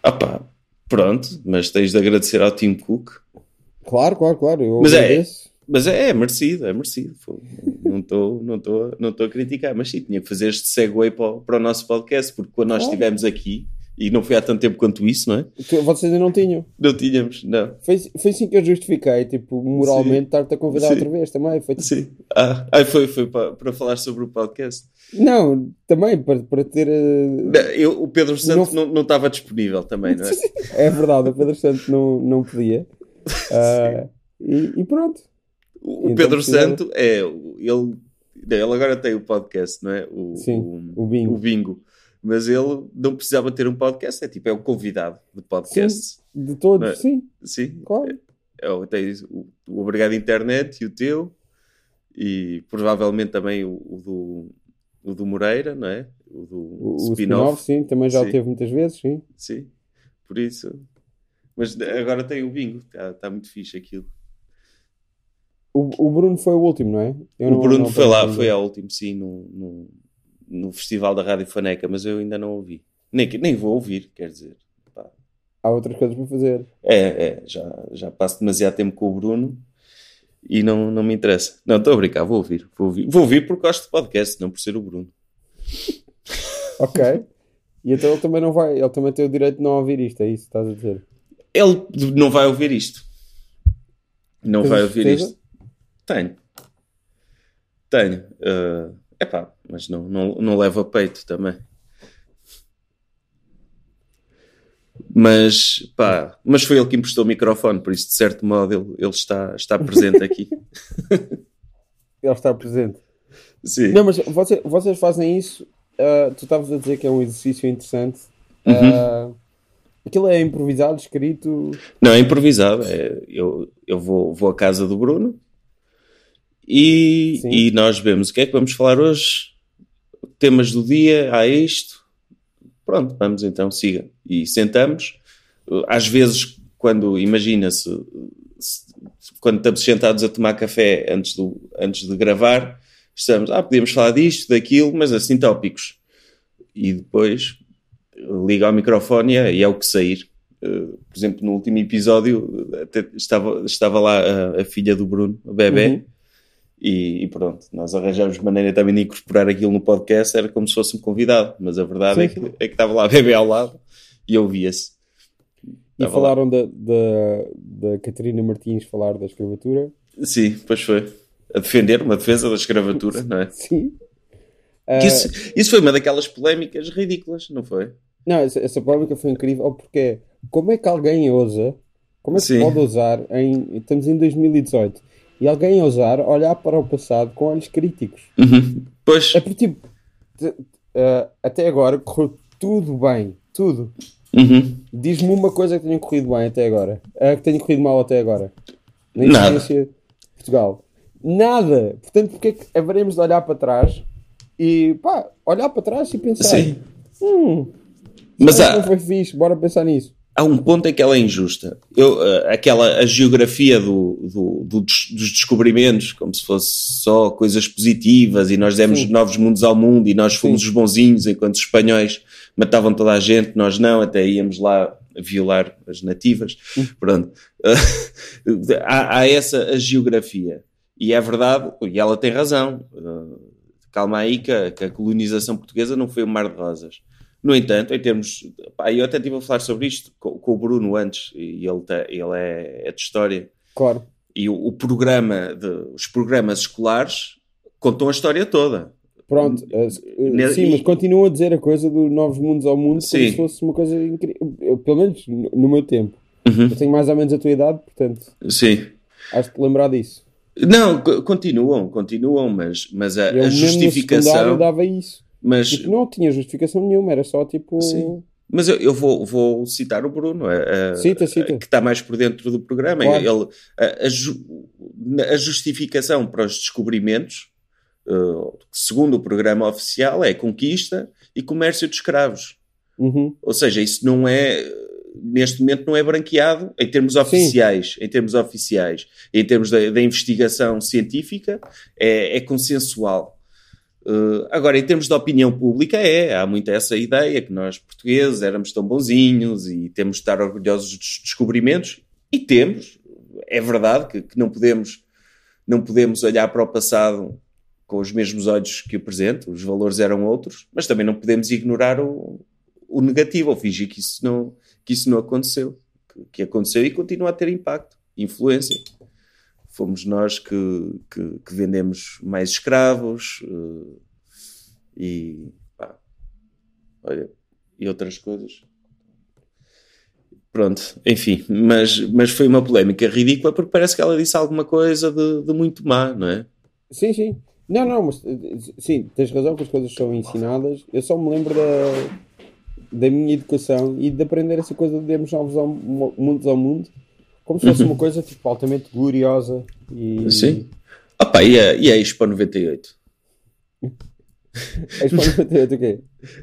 Ah pá, pronto, mas tens de agradecer ao Tim Cook. Claro, claro, claro. Eu Mas é- agradeço. Mas é, é merecido, é merecido. Não estou não tô, não tô a criticar, mas sim, tinha que fazer este segue para, o- para o nosso podcast, porque quando nós estivemos aqui, e não foi há tanto tempo quanto isso, não é? Tu- Vocês ainda não tinham. Não tínhamos, não. Foi, foi assim que eu justifiquei, tipo, moralmente, estar-te a convidar Sim. outra vez também. Foi tipo, Sim. Ah, ah, foi, foi para, para falar sobre o podcast. Não, também para, para ter. Não, eu- o Pedro Santos Não- não, não estava disponível também, não é? É verdade, o Pedro Santos não, não podia. Ah, e, e pronto. O, o Então Pedro Santo é. o- Ele, ele agora tem o podcast, não é? O, Sim, o Bingo. o Bingo. Mas ele não precisava ter um podcast, é tipo, é o convidado de podcast. De todos, Não é? sim, Sim. claro. É, o- tens o, o Obrigado Internet e o teu, e provavelmente também o, o do, o do Moreira, não é? O do O, o spin-off, spin-off. sim, também já o Sim. teve muitas vezes, sim. Sim, por isso. Mas agora tem o bingo, está tá muito fixe aquilo. O, o Bruno foi o último, não é? Eu o não- Bruno não foi lá, foi ao último, sim, no, no, Festival da Rádio Faneca, mas eu ainda não ouvi. Nem, nem vou ouvir, quer dizer. Pá. Há outras coisas para fazer. É, é, já, já passo demasiado tempo com o Bruno e não, não me interessa. Não, estou a brincar, vou ouvir, vou ouvir. Vou ouvir porque gosto de podcast, não por ser o Bruno. Ok. e então ele também não vai, ele também tem o direito de não ouvir isto, é isso que estás a dizer. Ele não vai ouvir isto. Não Tens vai ouvir certeza? isto. Tenho. Tenho. É epá, mas não, não, não levo a peito também. Mas, pá, mas foi ele que emprestou o microfone, por isso, de certo modo, ele, ele está, está presente aqui. Ele está presente. Sim. Não, mas você- vocês fazem isso, ah, tu estavas a dizer que é um exercício interessante. Uhum. Ah, aquilo é improvisado, escrito. Não, é improvisado. É, eu eu vou, vou à casa do Bruno e, e nós vemos o que é que vamos falar hoje. Temas do dia, há isto. Pronto, vamos então, siga. E sentamos. Às vezes, quando, imagina-se, se- quando estamos sentados a tomar café antes, do, antes de gravar, estamos, ah, podíamos falar disto, daquilo, mas assim tópicos. E depois liga ao microfone e é, é o que sair. Uh, por exemplo, no último episódio estava, estava lá a, a filha do Bruno, a bebê, Uhum. E, e pronto, nós arranjamos maneira também de incorporar aquilo no podcast, era como se fosse um convidado, mas a verdade Sim, é, que, é que estava lá a bebê ao lado e ouvia-se. E falaram da, da, da Catarina Martins falar da escravatura. Sim, pois foi. A defender uma defesa da escravatura, não é? Sim. Ah, Que Isso, isso foi uma daquelas polémicas ridículas, não foi? Não, essa, essa polémica foi incrível porque como é que alguém ousa, como é que Sim. pode ousar em. Estamos em 2018 e alguém ousar olhar para o passado com olhos críticos? Uhum. Pois, É porque, tipo, te- ah, até agora correu tudo bem, tudo. Uhum. Diz-me uma coisa que tenha corrido bem até agora. A que tenha corrido mal até agora. Na Nada. experiência de Portugal. Nada. Portanto, porque é que haveremos de olhar para trás e pá, olhar para trás e pensar. Sim. Hum, Mas há, não foi fixe, bora pensar nisso. Há um ponto em que ela é injusta. Eu, eh, aquela, a geografia do, do- do dos descobrimentos, como se fosse só coisas positivas e nós demos Sim. novos mundos ao mundo e nós fomos Sim. os bonzinhos enquanto os espanhóis matavam toda a gente, nós não, até íamos lá violar as nativas. Pronto. há, há essa a geografia. E é verdade, e ela tem razão. Uh, calma aí que a, que a colonização portuguesa não foi um mar de rosas. No entanto, em termos. Pá, eu até estive a falar sobre isto com, com o Bruno antes, e ele, te- ele é, é de história. Claro. E o, o programa, de, os programas escolares contam a história toda. Pronto. eh, sim, mas continua a dizer a coisa dos novos mundos ao mundo como Sim. se fosse uma coisa incrível. Eu, Pelo menos no meu tempo. Uhum. Eu tenho mais ou menos a tua idade, portanto, Sim. de te lembrar disso. Não, co- continuam, continuam, mas, mas a, Eu a justificação. dava isso. Mas, Tipo, não tinha justificação nenhuma, era só tipo. Sim. mas eu, eu vou, vou citar o Bruno, a- a- Cita, cita. que está mais por dentro do programa. Claro. Ele, a, a ju- a justificação para os descobrimentos, eh, segundo o programa oficial, é conquista e comércio de escravos. Uhum. Ou seja, isso não é, neste momento, não é branqueado em termos oficiais. Em termos oficiais. Em termos da, da investigação científica, é, é consensual. Uh, agora, em termos de opinião pública, é. Há muito essa ideia que nós, portugueses, éramos tão bonzinhos e temos de estar orgulhosos dos descobrimentos. E temos. É verdade que, que não, podemos, não podemos olhar para o passado com os mesmos olhos que o presente. Os valores eram outros. Mas também não podemos ignorar o, o negativo ou fingir que isso não, que isso não aconteceu. Que, que aconteceu e continua a ter impacto, influência. Fomos nós que, que, que vendemos mais escravos eh, e, pá, olha, e outras coisas. Pronto, enfim, mas, mas foi uma polémica ridícula porque parece que ela disse alguma coisa de, de muito má, não é? Sim, sim. Não, não, mas eh, sim, tens razão que as coisas são ensinadas. Eu só me lembro da, da minha educação e de aprender essa coisa de demos novos ao, mundos ao mundo como se fosse uma coisa tipo altamente gloriosa e Sim. Opa, e a, e a Expo 98? És para bater, o quê?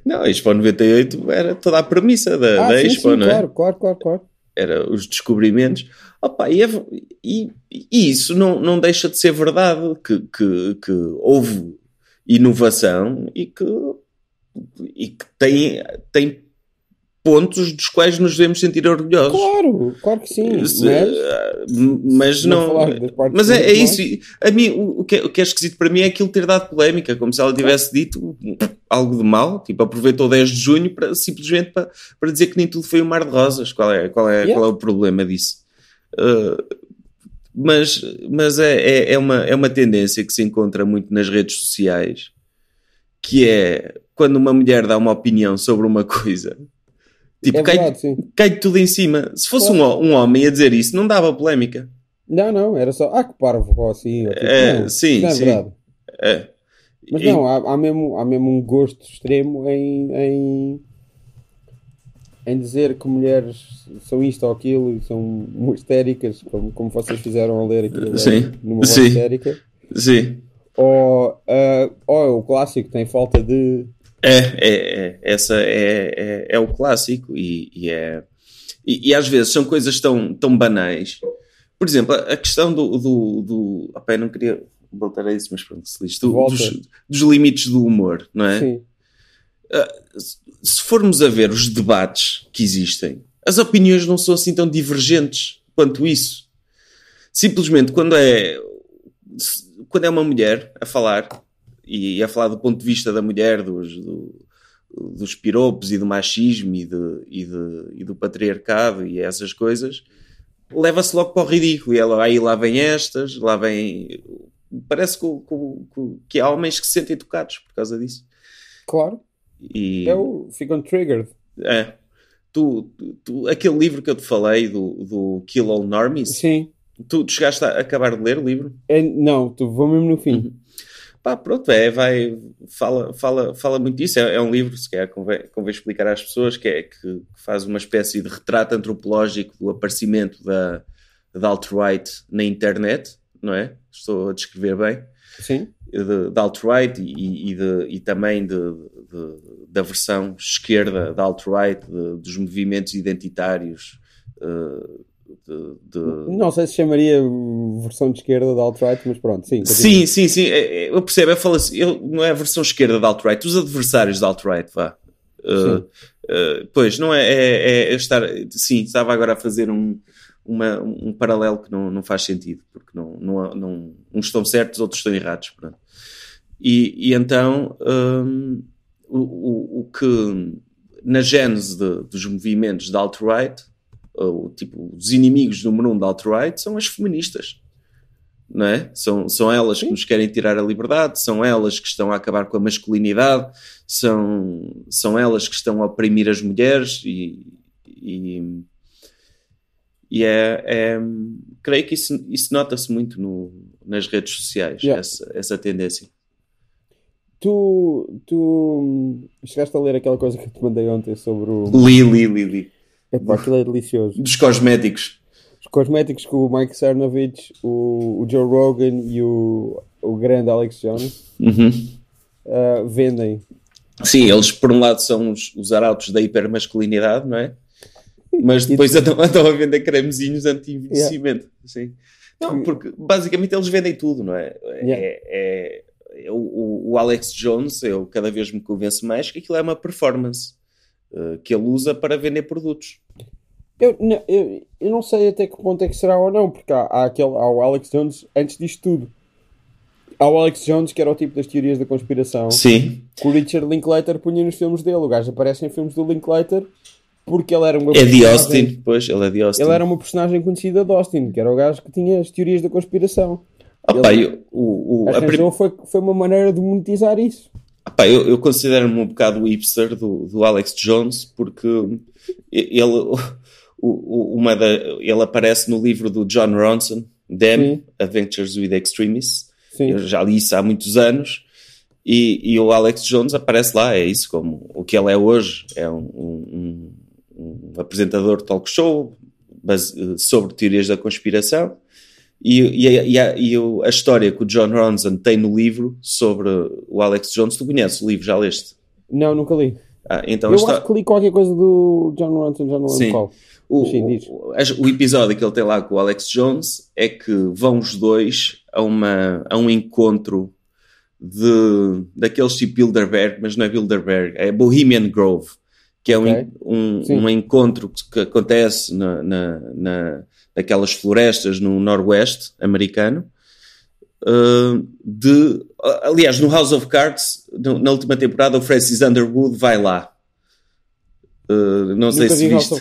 Não, a Expo 98 era toda a premissa da, Ah, da sim, Expo, sim, não é? claro, claro, claro, claro. Era os descobrimentos. Opa, e, é- e- e isso não, não deixa de ser verdade, que, que, que houve inovação e que, e que tem, tem pontos dos quais nos devemos sentir orgulhosos. Claro, claro que sim. Mas, ah, mas não Mas é, é isso. A mim, o, que é, o que é esquisito para mim é aquilo ter dado polémica, como se ela tivesse dito algo de mal, tipo, aproveitou o 10 de junho para, simplesmente para, para dizer que nem tudo foi um mar de rosas. Qual é, qual é, Yeah. qual é o problema disso? Uh, mas mas é, é, é, uma, é uma tendência que se encontra muito nas redes sociais, que é quando uma mulher dá uma opinião sobre uma coisa. Tipo, é cai, cai tudo em cima. Se fosse um, um homem a dizer isso, não dava polémica. Não, não, era só. Ah, que parvo, ou assim. Ou, tipo, É, não, sim, não é sim. verdade. É. Mas E- não, há, há, mesmo, há mesmo um gosto extremo em, em, em dizer que mulheres são isto ou aquilo e são histéricas, como, como vocês fizeram a ler aquilo Sim, numa voz sim. histérica. Sim. Ou, ah, ou o clássico tem falta de. É, é, é. Essa é, é, é o clássico e, e é. E, e às vezes são coisas tão, tão banais. Por exemplo, a a questão do. do, do opa, eu não queria voltar a isso, mas pronto, se lixe, do- dos, dos limites do humor, não é? Sim, se formos a ver os debates que existem, as opiniões não são assim tão divergentes quanto isso. Simplesmente quando é quando é uma mulher a falar e a falar do ponto de vista da mulher, dos, do- dos piropos e do machismo e, de- e de- e do patriarcado e essas coisas, leva-se logo para o ridículo. E ela, aí lá vem estas, lá vem. Parece que, que que há homens que se sentem tocados por causa disso. claro. E, Eu fico triggered. é. Tu, tu- tu- aquele livro que eu te falei do, do Kill All Normies, Sim. tu, tu chegaste a acabar de ler o livro? É, não, tu vou mesmo no fim. Uhum. Pá, pronto, é, vai, fala, fala, fala muito disso. É, é um livro, se quer, convém, convém explicar às pessoas, que, é, que faz uma espécie de retrato antropológico do aparecimento da, da alt-right na internet, não é? Estou a descrever bem. Sim. Da alt-right e, e, de, e também de, de, da versão esquerda da alt-right, dos movimentos identitários. Uh, de. Não sei se chamaria versão de esquerda da alt-right, mas pronto, sim. Sim, sim, sim. É, é, eu percebo, eu falo assim, eu, não é a versão esquerda da alt-right, os adversários da alt-right, vá. Uh, uh, pois, não é, é, é, estar. Sim, estava agora a fazer um, uma, um paralelo que não, não faz sentido, porque não, não, não, uns estão certos, outros estão errados. Pronto. E, e então, um, o, o, o, que na gênese de, dos movimentos da alt-right o, tipo, os inimigos número um da alt-right são as feministas. Não é? são, são elas que nos querem tirar a liberdade, são elas que estão a acabar com a masculinidade, são, são elas que estão a oprimir as mulheres e, e, e é, é, creio que isso, isso nota-se muito no, nas redes sociais, yeah. essa, essa tendência. Tu, tu chegaste a ler aquela coisa que eu te mandei ontem sobre o. Li, li, li, li. Epá, aquilo é delicioso. Dos cosméticos. Os cosméticos que o Mike Cernovich, o, o Joe Rogan e o, o grande Alex Jones uhum. uh, vendem. Sim, eles por um lado são os, os arautos da hipermasculinidade, não é? Mas depois andam, andam a vender cremezinhos anti-envelhecimento. Yeah. Não, porque basicamente eles vendem tudo, não é? Yeah. É, é, o, o Alex Jones, eu cada vez me convenço mais que aquilo é uma performance. Eh, que ele usa para vender produtos. Eu, não, eu, eu, não sei até que ponto é que será ou não, porque há, há, aquele, há o Alex Jones antes disto tudo. Há o Alex Jones, que era o tipo das teorias da conspiração. Sim. Que o Richard Linklater punha nos filmes dele. O gajo aparece em filmes do Linklater porque ele era uma É de Austin, pois, ele é de Austin. Ele era uma personagem conhecida de Austin, que era o gajo que tinha as teorias da conspiração. Opa, ele, eu, o, o, a prim... foi, foi uma maneira de monetizar isso. Epá, eu, eu considero-me um bocado o hipster do, do Alex Jones porque ele, uma da, ele aparece no livro do John Ronson, Them, Sim. Adventures with Extremists. Sim. Eu já li isso há muitos anos. E, e, o Alex Jones aparece lá, é isso, como o que ele é hoje. É um, um, um apresentador de talk show base, sobre teorias da conspiração. E, e, e, a, e, a, história que o John Ronson tem no livro sobre o Alex Jones, tu conheces o livro, já leste? Não, nunca li. Ah, então Eu esta... acho que li qualquer coisa do John Ronson, já não lembro qual. O, Sim, o, o, episódio que ele tem lá com o Alex Jones é que vão os dois a, uma, a um encontro de, daqueles tipo Bilderberg, mas não é Bilderberg, é Bohemian Grove, que é okay. um, um, um, encontro que, que acontece na, na, na aquelas florestas no noroeste americano. Uh, de, aliás, no House of Cards, no, na última temporada, o Francis Underwood vai lá. Uh, não sei se viste.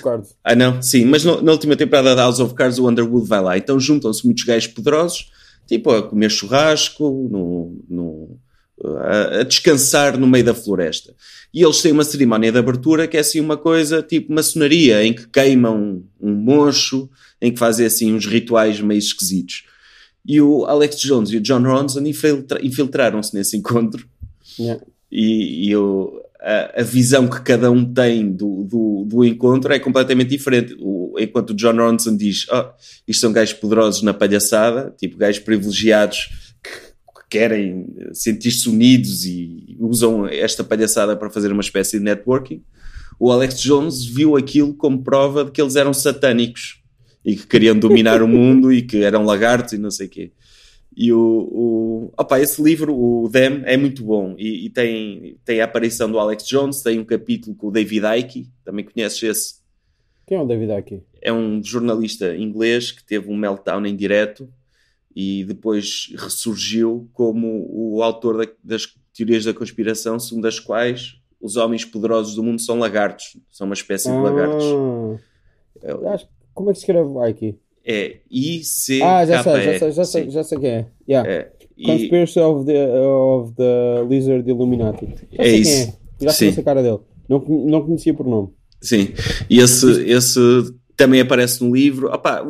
Ah, não? Sim, mas no, na última temporada da House of Cards, o Underwood vai lá. Então juntam-se muitos gajos poderosos, tipo a comer churrasco, no, no, a, a, descansar no meio da floresta. E eles têm uma cerimónia de abertura que é assim uma coisa tipo maçonaria, em que queimam um mocho, em que fazem assim uns rituais meio esquisitos. E o Alex Jones e o John Ronson infiltra infiltraram-se nesse encontro. Yeah. E, e a, a, visão que cada um tem do, do, do encontro é completamente diferente. O, enquanto o John Ronson diz: oh, isto são gajos poderosos na palhaçada, tipo gajos privilegiados querem sentir-se unidos e usam esta palhaçada para fazer uma espécie de networking. O Alex Jones viu aquilo como prova de que eles eram satânicos e que queriam dominar o mundo e que eram lagartos e não sei o quê. E o, o opa, esse livro, o Them, é muito bom e, e, tem, tem a aparição do Alex Jones, tem um capítulo com o David Icke, também conheces esse? Quem é o David Icke? É um jornalista inglês que teve um meltdown em direto e depois ressurgiu como o autor da, das teorias da conspiração, segundo as quais os homens poderosos do mundo são lagartos, são uma espécie ah, de lagartos. Eu, acho como é que se escreve Ike? É I-C. Ah, já sei, já sei, já sei, já sei quem é. Yeah. é Conspiracy e... of, the, of the Lizard Illuminati. Já é isso. É. Já conheço a cara dele. Não, não conhecia por nome. Sim. E esse, esse também aparece no livro. Opa,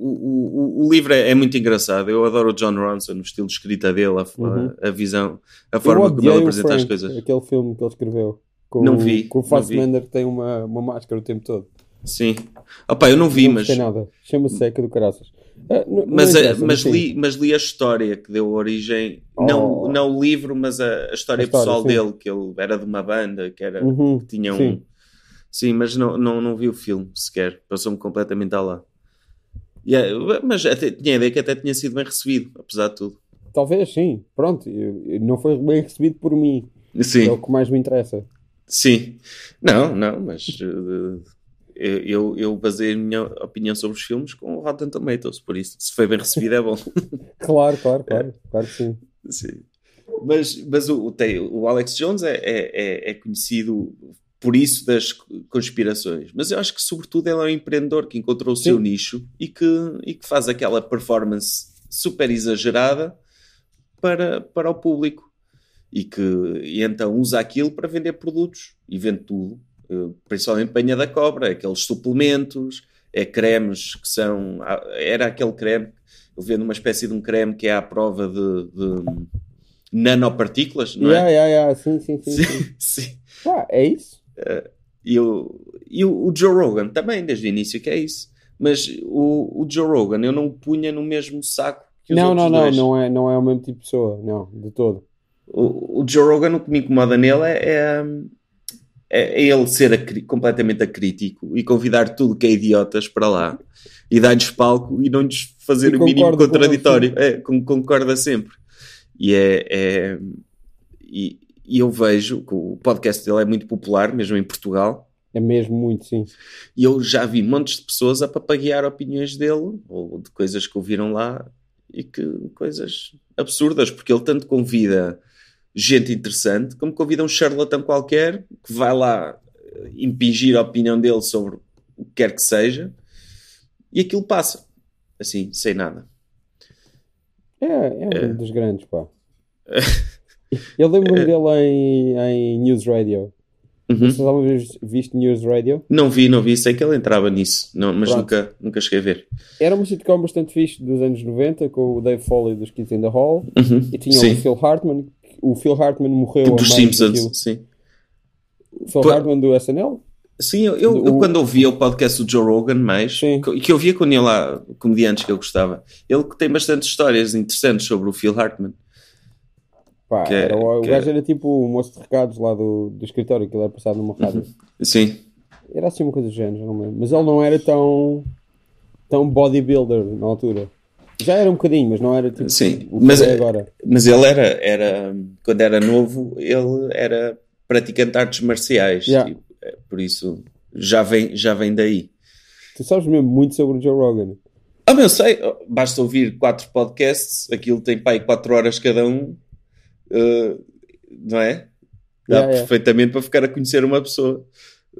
o, o, o, livro é, é, muito engraçado. Eu adoro o John Ronson, o estilo de escrita dele, a, uhum. a, a visão, a forma como ele apresenta Frank, as coisas. Aquele filme que ele escreveu. Com, não vi. Com o Fassbender que tem uma, uma máscara o tempo todo. Sim. Opa, eu não vi, não mas. Não nada. Chama-se Seca do Caraças. Ah, não, mas, não mas, li, mas li a história que deu origem, oh. não, não o livro, mas a, a história, a história pessoal sim. dele, que ele era de uma banda, que, era, uhum, que tinha um. Sim, sim mas não, não, não vi o filme sequer, passou-me completamente a lá. Yeah, mas até, tinha a ideia que até tinha sido bem recebido, apesar de tudo. Talvez sim, pronto, não foi bem recebido por mim. Sim. É o que mais me interessa. Sim, não, não, mas uh, eu, eu baseei a minha opinião sobre os filmes com o Rotten Tomatoes, por isso, se foi bem recebido, é bom. claro, claro, claro, é. claro que sim. sim. Mas, mas o, o, o Alex Jones é, é, é conhecido por isso das conspirações. Mas eu acho que, sobretudo, ele é um empreendedor que encontrou o Sim. seu nicho e que, e que faz aquela performance super exagerada para, para o público. E que e então usa aquilo para vender produtos e vende tudo, eh, principalmente banha da cobra, aqueles suplementos, é cremes que são. Era aquele creme, eu vendo uma espécie de um creme que é à prova de, de nanopartículas, não é? Yeah, yeah, yeah. Sim, sim, sim. sim. sim. Ah, é isso? Uh, e o, e o, Joe Rogan também, desde o início, que é isso. Mas o, o Joe Rogan eu não o punha no mesmo saco que os não, outros não, dois. Não, não, é, não é o mesmo tipo de pessoa, não, de todo. O, o Joe Rogan, o que me incomoda nele é, é, é ele ser completamente acrítico e convidar tudo que é idiotas para lá e dar-lhes palco e não lhes fazer o mínimo contraditório. É, concorda sempre. E é, é e, e eu vejo que o podcast dele é muito popular, mesmo em Portugal. É mesmo muito, sim. E eu já vi montes de pessoas a papaguear opiniões dele, ou de coisas que ouviram lá, e que coisas absurdas, porque ele tanto convida gente interessante, como convida um charlatão qualquer que vai lá impingir a opinião dele sobre o que quer que seja, e aquilo passa, assim, sem nada. É, é, é. um dos grandes, pá. Eu lembro-me é. dele em, em News Radio. Uhum. Vocês alguma vez viste News Radio? Não vi, não vi. Sei que ele entrava nisso, não, mas nunca, nunca cheguei a ver. Era uma sitcom bastante fixe dos anos 90 com o Dave Foley dos Kids in the Hall uhum. e tinha sim. o Phil Hartman. O Phil Hartman morreu dos Simpsons, sim. O Phil Pô, Hartman do SNL? Sim, eu, eu, eu, quando ouvia o podcast do Joe Rogan mais, sim. que, eu via quando ia lá comediantes que eu gostava, ele tem bastante histórias interessantes sobre o Phil Hartman. Pá, que, é- era, o, o gajo era tipo o moço de recados lá do, do escritório, que ele era passado numa rádio. Sim. Era assim uma coisa do género, não lembro. Mas ele não era tão, tão bodybuilder na altura. Já era um bocadinho, mas não era tipo Sim, mas, é agora. mas ele era, era, quando era novo, ele era praticante de artes marciais. Yeah. Tipo, é, por isso, já vem, já vem daí. Tu sabes mesmo muito sobre o Joe Rogan. Ah, eu sei, basta ouvir quatro podcasts, aquilo tem pai quatro horas cada um, uh, não é? Dá yeah, perfeitamente yeah. para ficar a conhecer uma pessoa.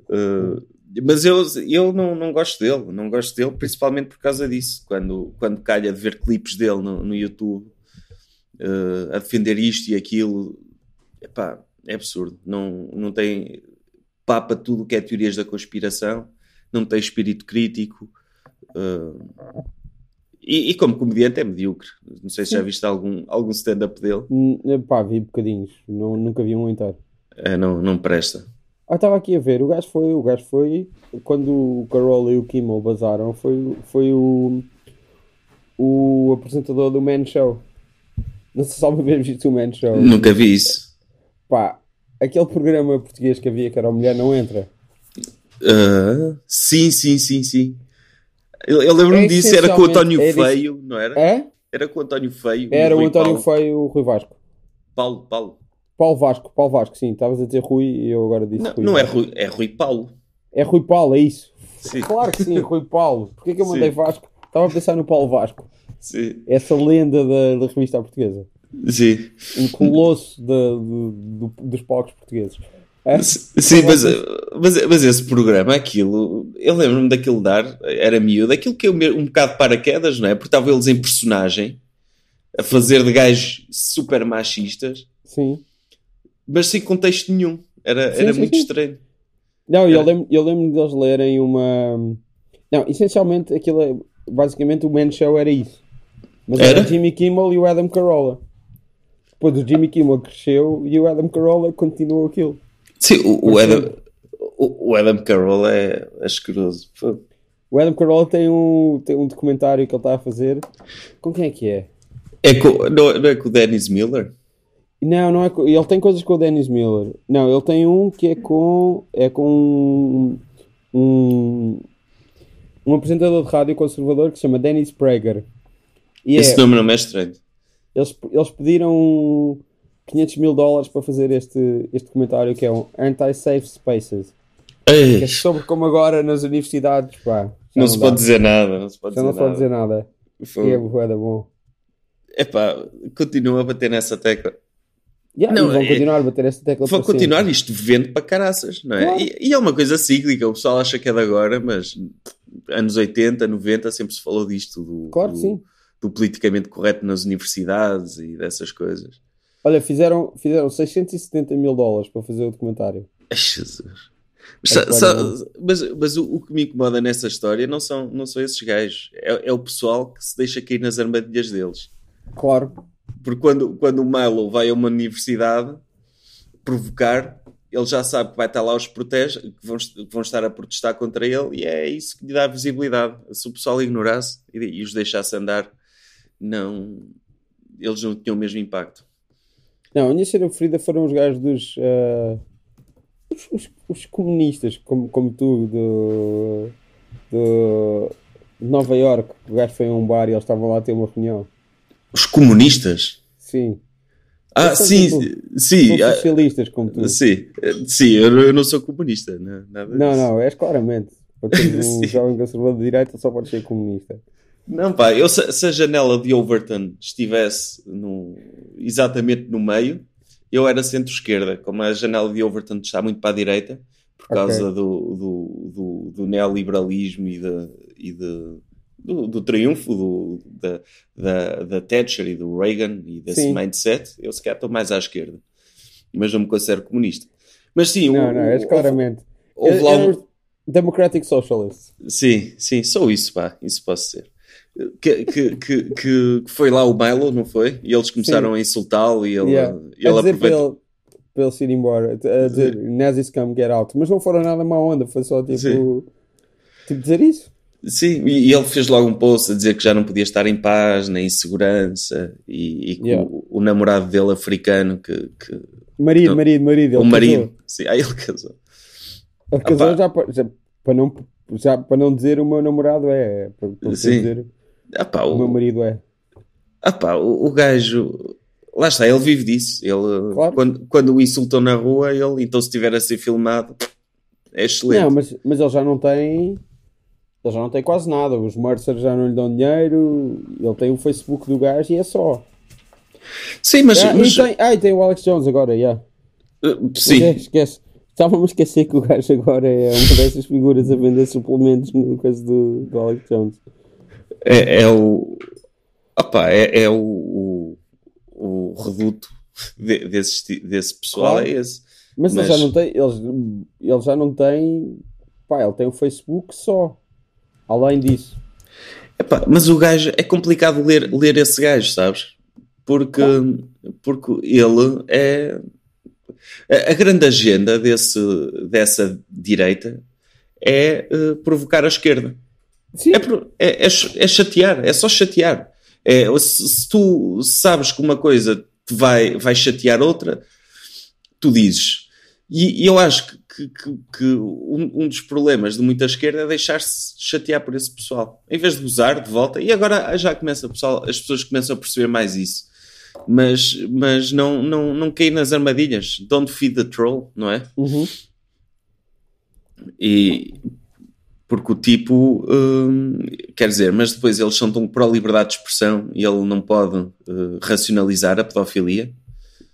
Uh, mas eu, eu não, não gosto dele, não gosto dele principalmente por causa disso. Quando, quando calha de ver clipes dele no, no YouTube uh, a defender isto e aquilo, epá, é absurdo. Não, não tem papa tudo o que é teorias da conspiração, não tem espírito crítico. Uh, e, e, como comediante é medíocre. Não sei se já viste algum, algum stand-up dele. Hum, pá, vi bocadinhos. Não, nunca vi um inteiro. É, não, não presta. Ah, estava aqui a ver. O gajo foi, o gajo foi quando o Carol e o Kimmel bazaram, foi, foi o, o apresentador do Man Show. Não sei se alguma vez viste o Man Show. Nunca vi isso. Pá, aquele programa português que havia que era o Mulher Não Entra. Uh, sim, sim, sim, sim. Eu, eu lembro-me é disso, era com o António é Feio, não era? É? Era com o António Feio. Era o, o António Paulo. Feio e o Rui Vasco. Paulo, Paulo. Paulo Vasco, Paulo Vasco, sim. Estavas a dizer Rui e eu agora disse não, Rui. Não é Rui, é Rui Paulo. É Rui Paulo, é isso. Sim. Claro que sim, Rui Paulo. Porquê que eu mandei sim. Vasco? Estava a pensar no Paulo Vasco. Sim. Essa lenda da, da revista portuguesa. Sim. Um colosso de, de, de, dos palcos portugueses. É? Sim, mas, mas, mas, esse programa, aquilo, eu lembro-me daquilo dar, era miúdo, aquilo que é um bocado de paraquedas, não é? Porque estavam eles em personagem, a fazer de gajos super machistas, sim. mas sem contexto nenhum, era, sim, era sim, muito estranho. Não, eu lembro, eu lembro deles lerem uma. Não, essencialmente aquilo é, basicamente o Man Show era isso. Mas era, Era? Jimmy Kimmel e o Adam Carolla. Depois o Jimmy Kimmel cresceu e o Adam Carolla continuou aquilo. Sim, o, o Adam, o, o Adam Carroll é asqueroso. O Adam Carolla tem um, tem um documentário que ele está a fazer. Com quem é que é? É com, não, não é com o Dennis Miller? Não, não é com, ele tem coisas com o Dennis Miller. Não, ele tem um que é com é com um, um, um apresentador de rádio conservador que se chama Dennis Prager. E é, Esse nome não é estranho. eles, eles pediram 500 mil dólares para fazer este, este documentário que é um Anti-Safe Spaces. Ei, é sobre como agora nas universidades, pá. já não se dá. pode dizer nada. Não se pode Já dizer não se pode nada. dizer nada. E é bué bom. Epá, continua a bater nessa tecla. Yeah, Não, vão é- continuar a bater esta tecla Vão para sempre. continuar, isto vende para caraças, não é? Claro. E, e é uma coisa cíclica, o pessoal acha que é de agora, mas anos 80, 90 sempre se falou disto, do, Claro do, do politicamente correto nas universidades e dessas coisas. Olha, fizeram, fizeram 670 mil dólares para fazer o documentário. Ai, Jesus. Mas, É claro. mas, mas o, o que me incomoda nessa história não são, não são esses gajos, é, é o pessoal que se deixa cair nas armadilhas deles. Claro. Porque quando, quando o Milo vai a uma universidade provocar, ele já sabe que vai estar lá os protege, que vão, que vão estar a protestar contra ele, e é isso que lhe dá visibilidade. Se o pessoal ignorasse e, e os deixasse andar, não, eles não tinham o mesmo impacto. Não, a minha cena preferida foram os gajos dos. ah, os, os- os comunistas, como, como tu, do, do- de Nova York. O gajo foi a um bar e eles estavam lá a ter uma reunião. Os comunistas? Sim. Ah, sim, tipo- sim, ah, socialistas como tu. sim, sim, eu, eu não sou comunista, não, nada Não, disso. não, és claramente. Para um jovem conservador de direita só pode ser comunista. Não, pá, eu, se, se a janela de Overton estivesse no, exatamente no meio, eu era centro-esquerda. Como a janela de Overton está muito para a direita, por causa do, do, do, do neoliberalismo e, da e de, do, do triunfo do, da, da, da Thatcher e do Reagan e desse Sim. mindset, eu se calhar estou mais à esquerda. Mas não me considero comunista. Mas sim, Não, o- não, és claramente. houve Eu- lá um- Democratic Socialist. Sim, sim, só isso, pá, isso posso ser. Que, que, que, que foi lá o Milo, não foi? E eles começaram a insultá-lo e ele, Yeah. ele dizer para aproveitou. ele, para ele se ir embora, a dizer Nazis come get out, mas não foram nada má onda, foi só tipo, Sim. tipo dizer isso. Sim, e e ele fez logo um post a dizer que já não podia estar em paz, nem em segurança, e, e que Yeah. o, o namorado dele africano, que, que Marido, Não. marido, marido. o ele marido, sim, aí ele casou. Casou, ele casou já, já, para não, já para não dizer o meu namorado é, é, para, para Sim. dizer Ah pá, o meu o, marido é. ah pá, o, o gajo, lá está, ele vive disso. Ele, Claro. quando, quando o insultam na rua, ele, então se estiver a ser filmado, é excelente. Não, mas, mas ele já não tem. Ele já não tem quase nada. Os Mercer já não lhe dão dinheiro. Ele tem o Facebook do gajo e é só. Sim, mas, ah, mas- e tem, ah, e tem o Alex Jones agora, yeah. uh, sim, Esquece, esquece. Estava-me a esquecer que o gajo agora é uma dessas figuras a vender suplementos no caso do, do Alex Jones. É, é o. Opa, é, é o, o, o reduto de- desse, desse pessoal, Claro. é esse. Mas, Mas- ele já não tem. Ele, ele já não tem. Pá, ele tem o Facebook só. Além disso. Epá, mas o gajo, é complicado ler, ler esse gajo, sabes? Porque, porque ele é. A, a grande agenda desse, dessa direita é eh, provocar a esquerda. É, é, é é chatear, é só chatear. É, se, se tu sabes que uma coisa te vai, vai chatear outra, tu dizes. E, e eu acho que, que- que- um, um dos problemas de muita esquerda é deixar-se chatear por esse pessoal. Em vez de gozar de volta, e agora já começa pessoal, as pessoas começam a perceber mais isso. Mas, mas não, não, não cair nas armadilhas. Don't feed the troll, não é? Uhum. E porque o tipo hum, quer dizer, mas depois eles são tão pró liberdade de expressão e ele não pode eh, racionalizar a pedofilia,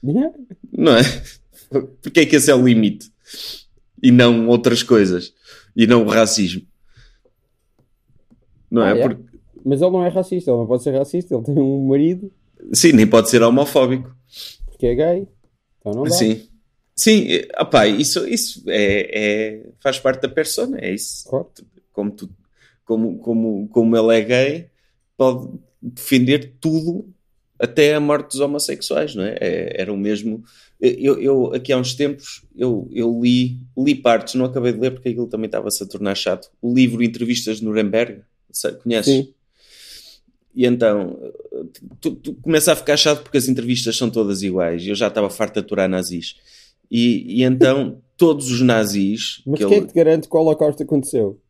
Yeah. não é? Porque é que esse é o limite e não outras coisas e não o racismo, não Ah, é? é? Porque, Mas ele não é racista, ele não pode ser racista. Ele tem um marido sim, nem pode ser homofóbico. que é gay. Então não dá. Sim, sim, eh, opá, isso, isso é, é- faz parte da persona, é isso. Claro. como tu, como, como, como ele é gay, pode defender tudo até a morte dos homossexuais, não é? é era o mesmo. Eu, eu, aqui há uns tempos, eu, eu li, li partes, não acabei de ler porque aquilo também estava-se a tornar chato. O livro Entrevistas de Nuremberg, conheces? Sim. E então, tu, tu começa a ficar chato porque as entrevistas são todas iguais. Eu já estava farto de aturar nazis. E, e então, todos os nazis. Mas que quem ele... é que te garante que o Holocausto aconteceu?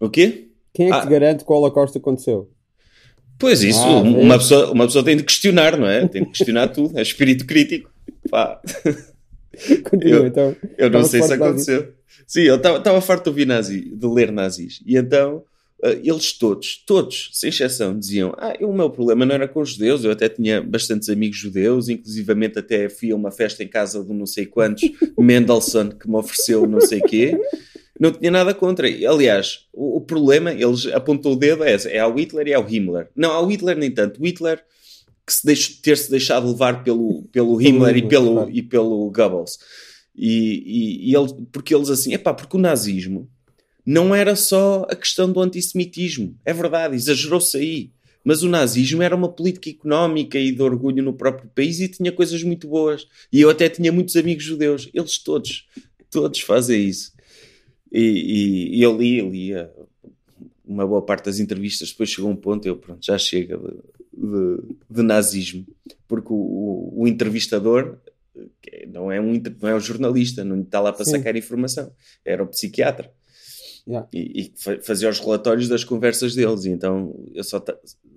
O quê? Quem é que ah. te garante que o Holocausto aconteu? Pois isso, ah, uma, pessoa, uma pessoa tem de questionar, não é? Tem de questionar tudo, é espírito crítico. Pá. Continua, eu, então. Eu não sei se aconteceu. Sim, eu estava farto de ouvir nazi, de ler nazis. E então, eles todos, todos, sem exceção, diziam: Ah, o meu problema não era com os judeus, eu até tinha bastantes amigos judeus, inclusivamente até fui a uma festa em casa de não sei quantos, Mendelssohn, que me ofereceu não sei quê não tinha nada contra. Aliás, o, o problema, eles apontou o dedo é, é ao Hitler e ao Himmler. Não, ao Hitler nem tanto. O Hitler que se deixou, ter-se deixado levar pelo, pelo Himmler e pelo, e pelo Goebbels. E, e, e ele, porque eles assim, é pá, porque o nazismo não era só a questão do antissemitismo. É verdade, exagerou-se aí. Mas o nazismo era uma política económica e de orgulho no próprio país e tinha coisas muito boas. E eu até tinha muitos amigos judeus. Eles todos, todos fazem isso. E, e, e eu li, li uma boa parte das entrevistas, depois chegou um ponto, eu pronto, já chega de, de, de nazismo, porque o, o, o, entrevistador não é, um, não é um jornalista, não está lá para Sim. sacar informação, era o psiquiatra. Yeah. E, e, fazia os relatórios das conversas deles, e então eu só,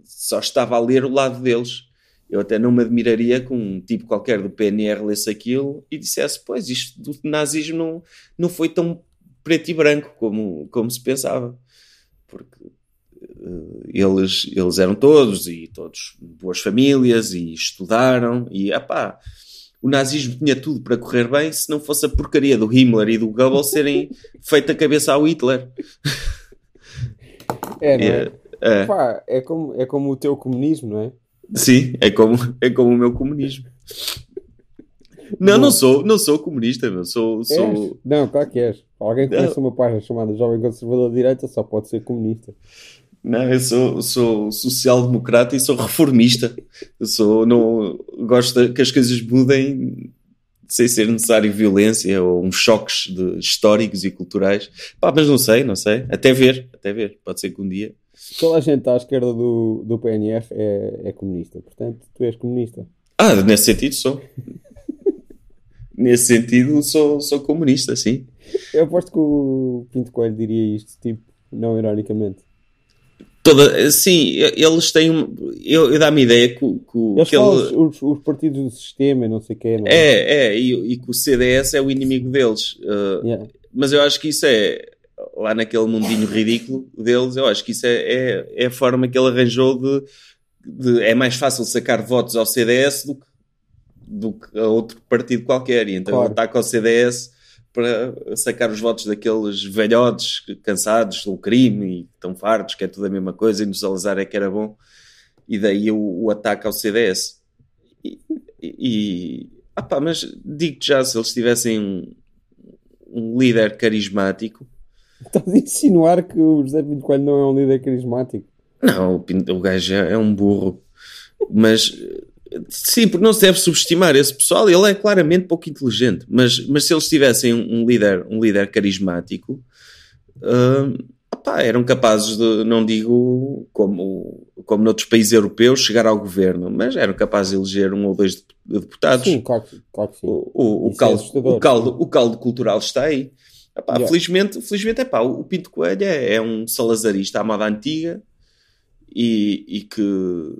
só estava a ler o lado deles. Eu até não me admiraria que um tipo qualquer do PNR lesse aquilo e dissesse: Pois, isto do nazismo não, não foi tão preto e branco, como, como se pensava. Porque uh, eles, eles eram todos, e todos boas famílias, e estudaram, e apá, o nazismo tinha tudo para correr bem se não fosse a porcaria do Himmler e do Goebbels serem feita a cabeça ao Hitler. É, não é? É, é. Pá, é, como, é como o teu comunismo, não é? Sim, é como, é como o meu comunismo. Não, não sou, não sou comunista, meu. Sou, sou... Não, claro que és. Alguém que conhece uma página chamada Jovem Conservador de Direita só pode ser comunista. Não, eu sou, sou social-democrata e sou reformista. Eu sou, não, gosto que as coisas mudem sem ser necessário violência ou uns choques de, históricos e culturais. Pá, mas não sei, não sei. Até ver, até ver. Pode ser que um dia. Toda a gente à esquerda do, do PNR é, é comunista. Portanto, tu és comunista. Ah, nesse sentido sou nesse sentido, sou, sou comunista, sim. Eu aposto que o Pinto Coelho diria isto, tipo, não ironicamente. Toda, sim, eles têm. Eu, eu dá-me ideia que, que, que ele... os, os, partidos do sistema, não sei o quê, não é? É, é, e, e que o CDS é o inimigo deles. Uh, yeah. Mas eu acho que isso é. Lá naquele mundinho ridículo deles, eu acho que isso é, é, é a forma que ele arranjou de, de. É mais fácil sacar votos ao CDS do que do que a outro partido qualquer. E então claro. ele ataca ao CDS para sacar os votos daqueles velhotes cansados do crime e tão fartos, que é tudo a mesma coisa, e no Salazar é que era bom. E daí o, o ataque ao CDS. E, e ah pá, mas digo-te já, se eles tivessem um, um líder carismático. Estás a insinuar que o José Pinto Coelho não é um líder carismático? Não, o, o gajo é, é um burro. Mas Sim, porque não se deve subestimar esse pessoal, ele é claramente pouco inteligente, mas, mas se eles tivessem um líder, um líder carismático, uh, opá, eram capazes de, não digo como, como noutros países europeus, chegar ao governo, mas eram capazes de eleger um ou dois deputados. Sim, claro, claro sim. O, o, o é caldo, é o, caldo, o caldo cultural está aí. Epá, yeah. Felizmente, felizmente epá, o Pinto Coelho é, é um salazarista à moda antiga e, e, que,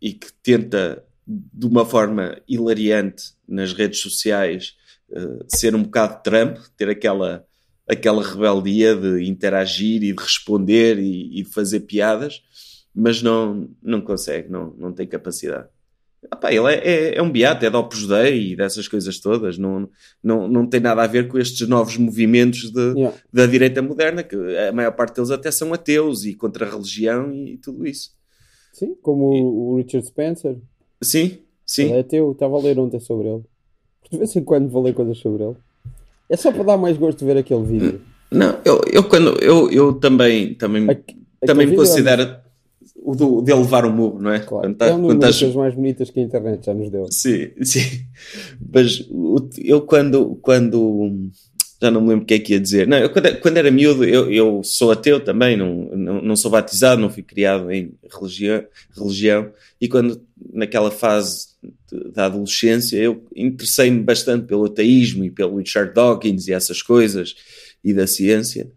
e que tenta de uma forma hilariante nas redes sociais, uh, ser um bocado Trump, ter aquela, aquela rebeldia de interagir e de responder e, e de fazer piadas, mas não, não consegue, não, não tem capacidade. Epá, ele é, é, é, um beato, é da Opus Dei e dessas coisas todas, não, não, não tem nada a ver com estes novos movimentos de, yeah. da direita moderna, que a maior parte deles até são ateus e contra a religião e tudo isso. Sim, como e... o Richard Spencer. Sim, sim. Ele é teu, estava a ler ontem sobre ele. De vez em quando vou ler coisas sobre ele. É só para dar mais gosto de ver aquele vídeo. Não, eu, eu quando eu, eu também, também também me é- considera o do, de levar um murro, não é? Claro. Quando tá- é uma das coisas mais bonitas que a internet já nos deu. Sim, sim. Mas o- eu quando, quando já não me lembro o que é que ia dizer. Não, eu quando, era miúdo, eu, eu sou ateu também, não, não, não sou batizado, não fui criado em religião, religião e quando naquela fase de- da adolescência eu interessei-me bastante pelo ateísmo e pelo Richard Dawkins e essas coisas e da ciência.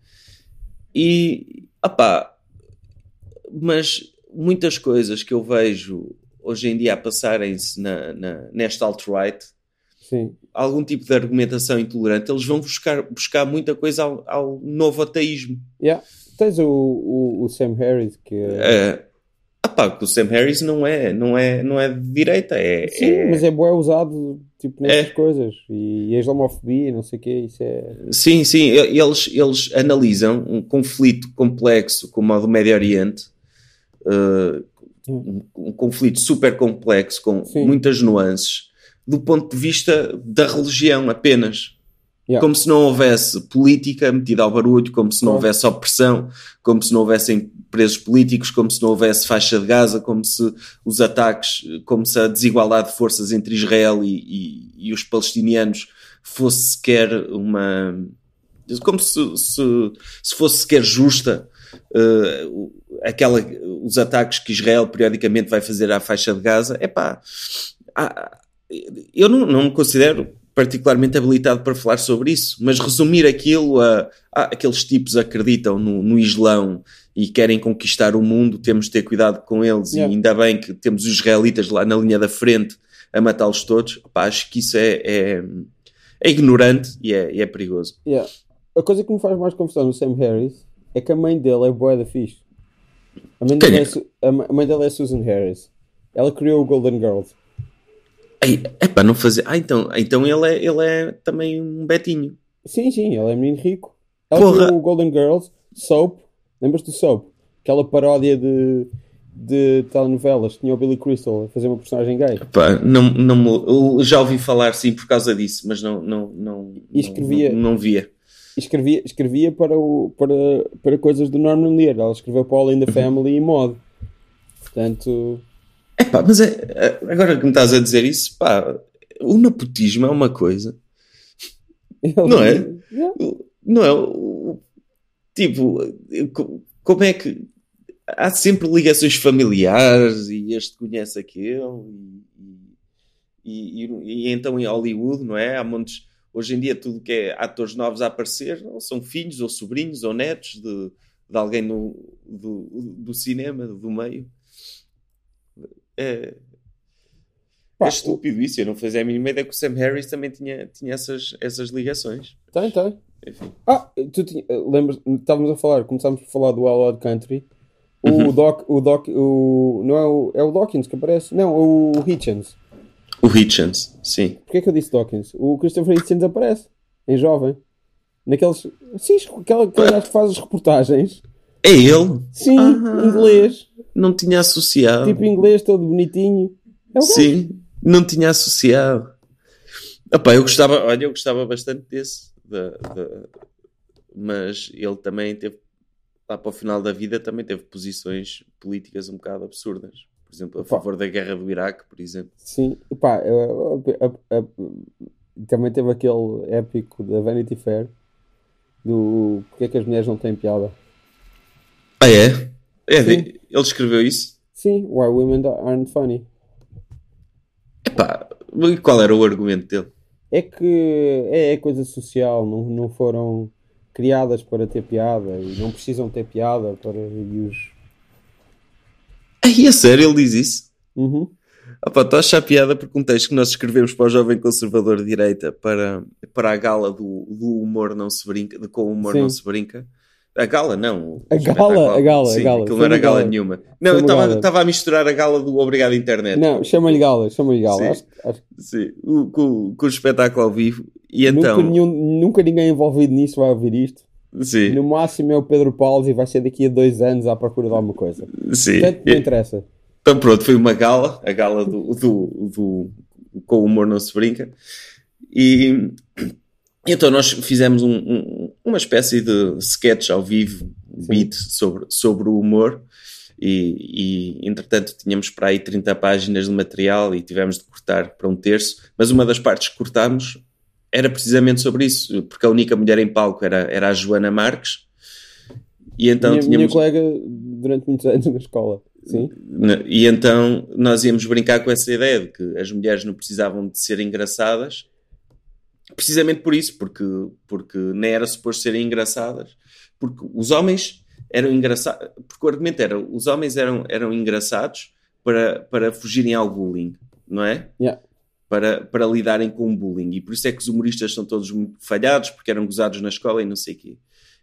E, opá, mas muitas coisas que eu vejo hoje em dia a passarem-se na, na, nesta alt-right, Sim. algum tipo de argumentação intolerante, eles vão buscar, buscar muita coisa ao, ao novo ateísmo. Yeah. Tens o, o, o Sam Harris que É, ah pá, que o Sam Harris não é, não é, não é de direita, é, Sim, é- mas é usado tipo, nessas É. coisas. E, e a islamofobia, e não sei o quê, isso é. Sim, sim, eles, eles analisam um conflito complexo como o do Médio Oriente, eh, um, um conflito super complexo com Sim. muitas nuances, do ponto de vista da religião apenas. Yeah. Como se não houvesse política metida ao barulho, como se não Claro. houvesse opressão, como se não houvessem presos políticos, como se não houvesse faixa de Gaza, como se os ataques, como se a desigualdade de forças entre Israel e, e- e os palestinianos fosse sequer uma. como se, se, se fosse sequer justa. o- aquela, os ataques que Israel periodicamente vai fazer à faixa de Gaza, é pá, eu não, não me considero particularmente habilitado para falar sobre isso, mas resumir aquilo a, a aqueles tipos acreditam no, no Islão e querem conquistar o mundo, temos de ter cuidado com eles Yeah. e ainda bem que temos os israelitas lá na linha da frente a matá-los todos. Opá, acho que isso é, é, é ignorante e é, é perigoso. Yeah. A coisa que me faz mais confusão no Sam Harris é que a mãe dele é bué da fixe. A mãe, dele é? é? A mãe dele é Susan Harris. Ela criou o Golden Girls. Ei, epá, não fazer. Ah, então, então ele, é, ele é também um betinho. Sim, sim, ela é menino rico. Ela Porra. o Golden Girls, Soap. Lembras do Soap? Aquela paródia de, de telenovelas. Tinha o Billy Crystal a fazer uma personagem gay. Epá, não, não, já ouvi falar sim por causa disso, mas não, não, não, E escrevia- não, não via. Escrevia, escrevia para, o, para, para coisas do Norman Lear. Ela escreveu para All in the Family e Mod. Portanto, Epá, mas é, é- agora que me estás a dizer isso, pá, o nepotismo é uma coisa. ele- Não é? Não é? Tipo, co- como é que. Há sempre ligações familiares e este conhece aquele e, e, e- então em Hollywood, não é? Há montes. Hoje em dia, tudo que é atores novos a aparecer são filhos ou sobrinhos ou netos de, de alguém no, do, do cinema, do meio. É, Pá, é estúpido isso. Eu não fazia a mínima ideia que o Sam Harris também tinha, tinha essas, essas ligações. Tem, tem. Enfim. Ah, tu tinha, lembras, estávamos a falar, começámos a falar do Wild Country. O Uhum. Doc, o Doc, o, não é o, é o Dawkins que aparece? Não, é o Hitchens. O Hitchens, sim. Porquê que eu disse Dawkins? O Christopher Hitchens aparece, em jovem. Naqueles, sim, gajo que faz as reportagens. É ele? Sim, Ah. inglês. Não tinha associado. Tipo inglês, todo bonitinho. É. Sim, não tinha associado. Epá, eu gostava, olha, eu gostava bastante desse. da- da- mas ele também teve, lá para o final da vida, também teve posições políticas um bocado absurdas. Por exemplo, a Pá. favor da guerra do Iraque, por exemplo. Sim, pá, também teve aquele épico da Vanity Fair do porque é que as mulheres não têm piada. Ah, é? É, Sim. ele escreveu isso? Sim, Why Women Aren't Funny. Epá, e qual era o argumento dele? É que é, é coisa social, não, não foram criadas para ter piada e não precisam ter piada para os. Ai, é sério, ele diz isso? Uhum. Pá, estou a achar piada porque um texto que nós escrevemos para o Jovem Conservador de Direita para, para a gala do, do humor não se brinca, de com o humor Sim. não se brinca. A gala não. A gala, a gala, Sim, a gala. aquilo não era gala gala. nenhuma. Não, Foi eu estava a misturar a gala do Obrigado Internet. Não, chama-lhe gala, chama-lhe gala. Sim. Acho, acho Sim, o, com, com o espetáculo ao vivo. E que então. nunca, nenhum- nunca ninguém envolvido nisso vai ouvir isto. Sim, No máximo é o Pedro Paulo e vai ser daqui a dois anos à procura de alguma coisa. sim. Portanto, não interessa. Então pronto, foi uma gala, a gala do, do, do com o humor não se brinca. E então nós fizemos um- um- uma espécie de sketch ao vivo, beat sobre, sobre o humor. E, e, entretanto tínhamos para aí 30 páginas de material e tivemos de cortar para um terço, mas uma das partes que cortámos era precisamente sobre isso, porque a única mulher em palco era, era a Joana Marques. E então minha, tínhamos... minha colega durante muitos anos na escola. Sim. E então nós íamos brincar com essa ideia de que as mulheres não precisavam de ser engraçadas, precisamente por isso, porque, porque nem era suposto serem engraçadas, porque os homens eram engraçados, porque o argumento era os homens eram, eram engraçados para, para fugirem ao bullying, não é? Yeah. Para, para lidarem com o bullying. E por isso é que os humoristas são todos falhados, porque eram gozados na escola e não sei o quê.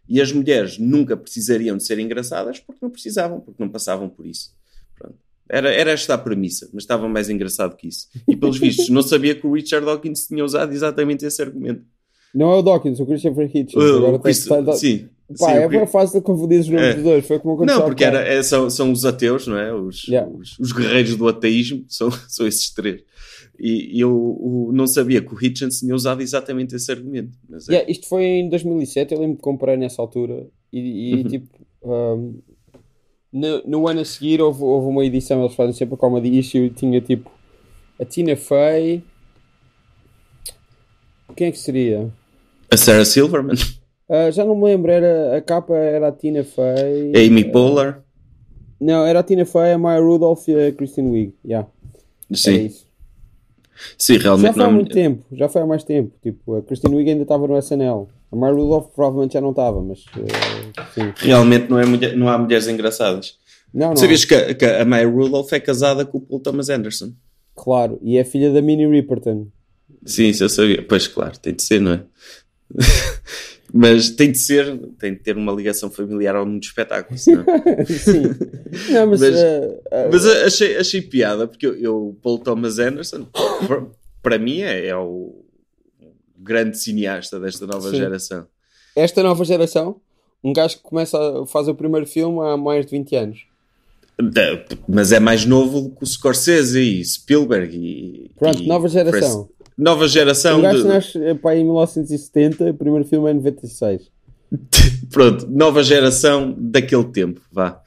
E as mulheres nunca precisariam de ser engraçadas porque não precisavam, porque não passavam por isso. Pronto. Era, era esta a premissa, mas estava mais engraçado que isso. E pelos vistos, não sabia que o Richard Dawkins tinha usado exatamente esse argumento. Não é o Dawkins, o Christopher Hitchens. Uh, Agora Chris... tá... Sim. Pá, sim, é bem fácil de confundir os nomes é. dos dois. Foi como aconteceu. Não, porque era, é, são, são os ateus, não é? Os, yeah. os, os, guerreiros do ateísmo são, são esses três. E, e eu não sabia que o Hitchens tinha usado exatamente esse argumento. Mas é. yeah, isto foi em 2007, eu lembro que comprei nessa altura. E, e uhum. tipo, um, no, no, ano a seguir houve, houve uma edição, eles fazem sempre a comedy issue, tinha tipo a Tina Fey. Quem é que seria? A Sarah Silverman. Uh, já não me lembro, era, a capa era a Tina Fey. Amy Poehler. Não, era a Tina Fey, a Maya Rudolph e a Kristen Wiig. Yeah. Sim. Sim, realmente já foi há muito tempo, já foi há mais tempo. Tipo, a Kristen Wiig ainda estava no SNL. A Maya Rudolph provavelmente já não estava, mas uh, sim. Realmente não, é mulher, não há mulheres engraçadas. Não, não. Sabias que a, que a Maya Rudolph é casada com o Paul Thomas Anderson? Claro, e é filha da Minnie Riperton. Sim, isso eu sabia. Pois claro, tem de ser, não é? mas tem de ser, tem de ter uma ligação familiar ao mundo do espetáculo, senão... Sim. Não, mas, mas, uh, mas achei, achei piada, porque eu, eu Paul Thomas Anderson, para mim, é, é, o grande cineasta desta nova Sim. geração. Esta nova geração, um gajo que começa a, faz o primeiro filme há mais de 20 anos. Mas é mais novo que o Scorsese e Spielberg e. Pronto, e nova geração nova geração. O gajo de... nasce pá, em 1970, o primeiro filme é em 96. Pronto, nova geração daquele tempo, vá.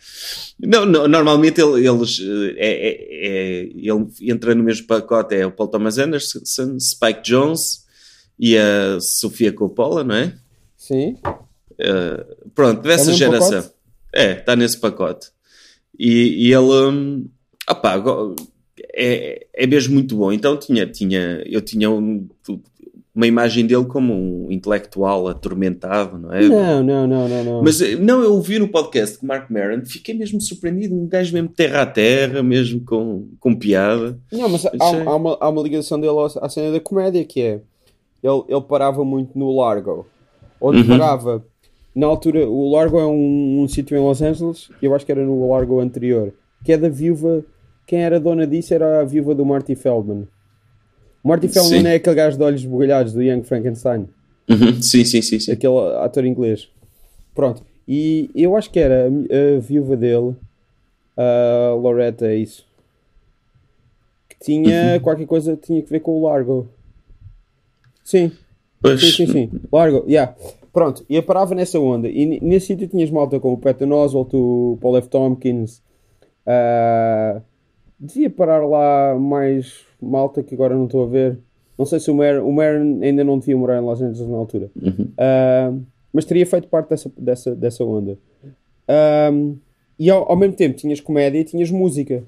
Não, não normalmente ele, eles é, é, é, ele entra no mesmo pacote, é o Paul Thomas Anderson, Spike Jones e a Sofia Coppola, não é? Sim. Uh, pronto, dessa é geração. Pacote? É, está nesse pacote. E, e ele, um, opá, é, é mesmo muito bom. Então tinha, tinha, eu tinha um, uma imagem dele como um intelectual atormentado, não é? Não, não, não, não. não. Mas não, eu ouvi no podcast com Mark Maron, fiquei mesmo surpreendido, um gajo mesmo terra a terra, mesmo com, com piada. Não, mas há, há, uma, há uma ligação dele à cena da comédia que é ele, ele parava muito no Largo, onde uhum. parava. Na altura, o Largo é um, um sítio em Los Angeles, eu acho que era no Largo anterior, que é da viúva quem era dona disso era a viúva do Marty Feldman. Marty Feldman sim. é aquele gajo de olhos bugalhados do Young Frankenstein. Uhum. Sim, sim, sim, sim. Aquele ator inglês. Pronto. E eu acho que era a, a viúva dele, a Loretta, é isso. Que tinha uhum. qualquer coisa tinha que ver com o Largo. Sim. Pois. Sim, sim, sim. Largo, yeah. Pronto, e eu parava nessa onda. E nesse sítio tinhas malta como o Patton Oswalt, o Paul F. Tompkins, uh, devia parar lá mais malta que agora não estou a ver. Não sei se o Mer, o Mer ainda não devia morar em Los Angeles na altura. Uhum. Uh, mas teria feito parte dessa, dessa, dessa onda. Um, e ao, ao, mesmo tempo tinhas comédia e tinhas música.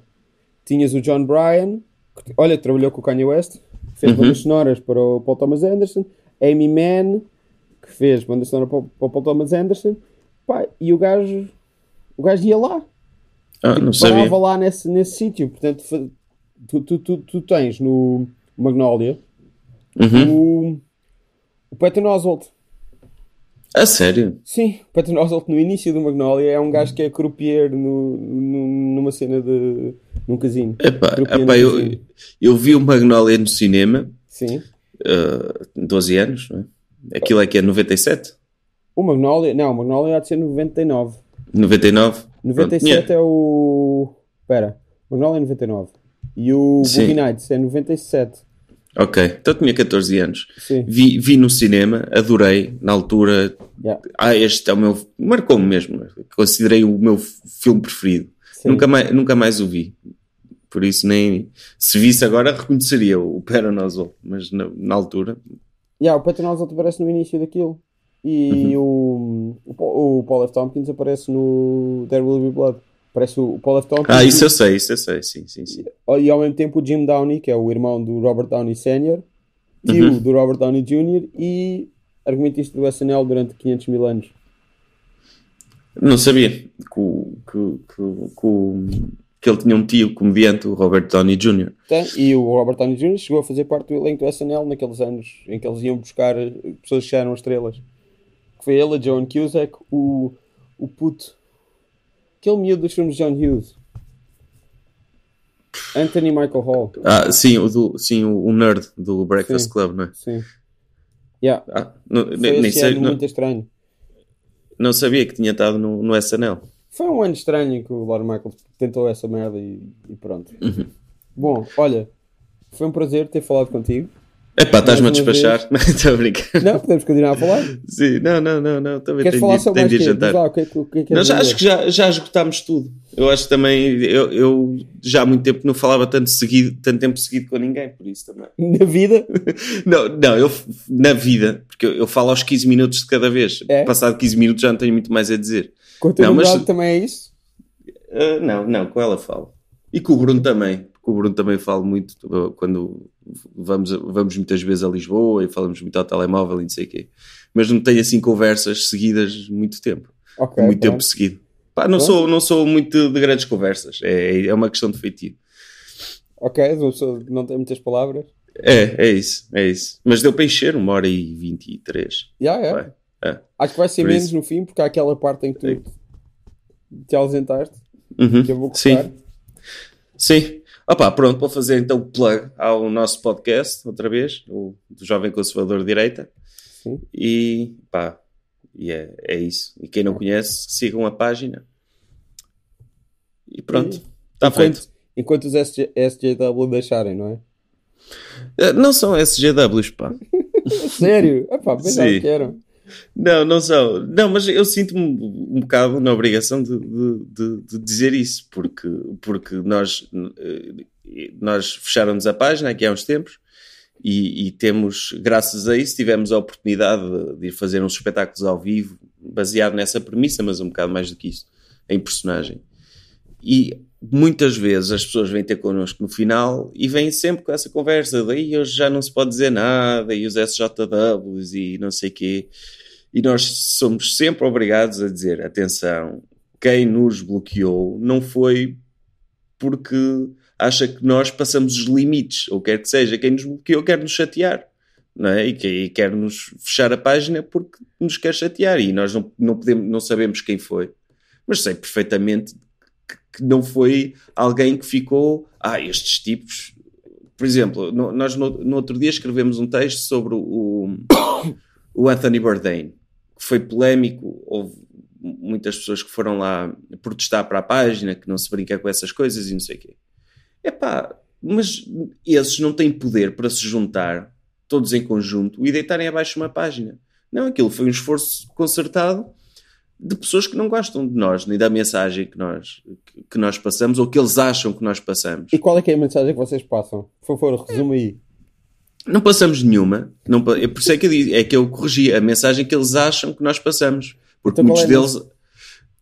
Tinhas o John Bryan, que, olha, trabalhou com o Kanye West, fez uhum. bandas sonoras para o Paul Thomas Anderson. Amy Mann, que fez banda sonora para, para o Paul Thomas Anderson. Pá, e o gajo, o gajo ia lá. Ah, tipo, não sabia. lá nesse, nesse sítio. Portanto, tu, tu, tu, tu, tens no Magnolia uhum. o, o Patton Oswalt. A sério? Sim, o Patton Oswalt no início do Magnolia é um gajo que é croupier no, no, numa cena de. num casino. Epá, epá eu, eu vi o Magnolia no cinema. Sim. Uh, 12 anos, não é? Aquilo é que é 97? O Magnolia, não, o Magnolia há de ser 99. 99? 97 é o. Espera, o Magnolia é 99. E o. Boogie Nights é 97. Ok, então tinha 14 anos. Sim. Vi, vi no cinema, adorei, na altura. Yeah. Ah, este é o meu. Marcou-me mesmo. Considerei o meu filme preferido. Sim. Nunca mais, nunca mais o vi. Por isso, nem. Se visse agora, reconheceria o Peronozel. Mas na, na altura. Yeah, o Patronus aparece no início daquilo. E Uhum. o, o, o Paul F. Tompkins aparece no There Will Be Blood. Aparece o, Paul F. Tompkins Ah, isso eu sei, isso eu sei, sim, sim, sim. e ao mesmo tempo o Jim Downey, que é o irmão do Robert Downey Sr., tio Uhum. do Robert Downey Jr. e argumentista do SNL durante 500 mil anos. Não sabia que, que, que, que, ele tinha um tio comediante, o Robert Downey Jr. Tem, e o Robert Downey Jr. chegou a fazer parte do elenco do SNL naqueles anos em que eles iam buscar pessoas que já eram estrelas. Que foi ele, a Joan Cusack, o, o puto, aquele miúdo dos filmes de John Hughes, Anthony Michael Hall. Ah, sim, o, do, sim, o, nerd do Breakfast Sim. Club, não é? Sim. Yeah. Ah, não, Foi nem, nem sei, não, muito estranho. não sabia que tinha estado no, no SNL. Foi um ano estranho que o Lord Michael tentou essa merda e, e pronto. Uhum. Bom, olha, foi um prazer ter falado contigo. Epá, estás-me a despachar? Estou a brincar. Não, podemos continuar a falar. Sim, não, não, não, não. Também Queres falar de, sobre mais de jantar. lá, o que é o que, é que Não, já, acho que já, já esgotámos tudo. Eu acho também, eu, eu já há muito tempo não falava tanto seguido, tanto tempo seguido com ninguém, por isso também. Na vida, Não, não, eu na vida, porque eu, eu falo aos 15 minutos de cada vez. É? Passado 15 minutos já não tenho muito mais a dizer. com a tua Não, mas- também é isso? Ah, não, não, com ela falo. E com o Bruno também, o Bruno também falo muito uh, quando vamos, vamos muitas vezes a Lisboa e falamos muito ao telemóvel e não sei o quê. Mas não tenho assim conversas seguidas muito tempo. Ok, muito tempo seguido. Pá, não, sou, não sou muito de grandes conversas. É, é uma questão de feitio. Ok, não tem muitas palavras. É, é isso, é isso. Mas deu para encher uma hora e 23. Já, é. É. Acho que vai ser Por menos isso. no fim, porque há aquela parte em que tu te ausentaste, Uhum. que eu vou Sim. cortar. Sim. Opa, pronto, vou fazer então o plug ao nosso podcast, outra vez, o do Jovem Conservador de Direita. Sim. E pá, e é, é isso. E quem não conhece, sigam a página. E pronto, está feito. Enquanto, os SJ, SJW deixarem, não é? Eh, Não são SGWs, pá. Sério? Epá, pensava que eram. Não, não são. Não, mas eu sinto-me um bocado na obrigação de, de, de- dizer isso, porque, porque nós, eh, nós fecharam-nos a página aqui há uns tempos e, e temos, graças a isso, tivemos a oportunidade de, de ir fazer uns espetáculos ao vivo, baseado nessa premissa, mas um bocado mais do que isso, em personagem. E muitas vezes as pessoas vêm ter connosco no final e vêm sempre com essa conversa, daí hoje já não se pode dizer nada, e os SJWs e não sei quê. E nós somos sempre obrigados a dizer: atenção, quem nos bloqueou não foi porque acha que nós passamos os limites, ou quer que seja, quem nos bloqueou quer nos chatear. Não é? e, e quer nos fechar a página porque nos quer chatear e nós não, não, podemos, não sabemos quem foi, mas sei perfeitamente que, que não foi alguém que ficou, ah, estes tipos. Por exemplo, no- nós no, no outro dia escrevemos um texto sobre o, o Anthony Bourdain, foi polémico, houve muitas pessoas que foram lá protestar para a página, que não se brinca com essas coisas e não sei o quê. Epá, mas esses não têm poder para se juntar, todos em conjunto, e deitarem abaixo uma página. Não, aquilo foi um esforço concertado de pessoas que não gostam de nós, nem da mensagem que nós, que, nós passamos, ou que eles acham que nós passamos. E qual é que é a mensagem que vocês passam? Por favor, resume aí. Não passamos nenhuma. Não, é por isso é que eu, digo, é que eu corrigi a mensagem que eles acham que nós passamos. Porque Então muitos é deles.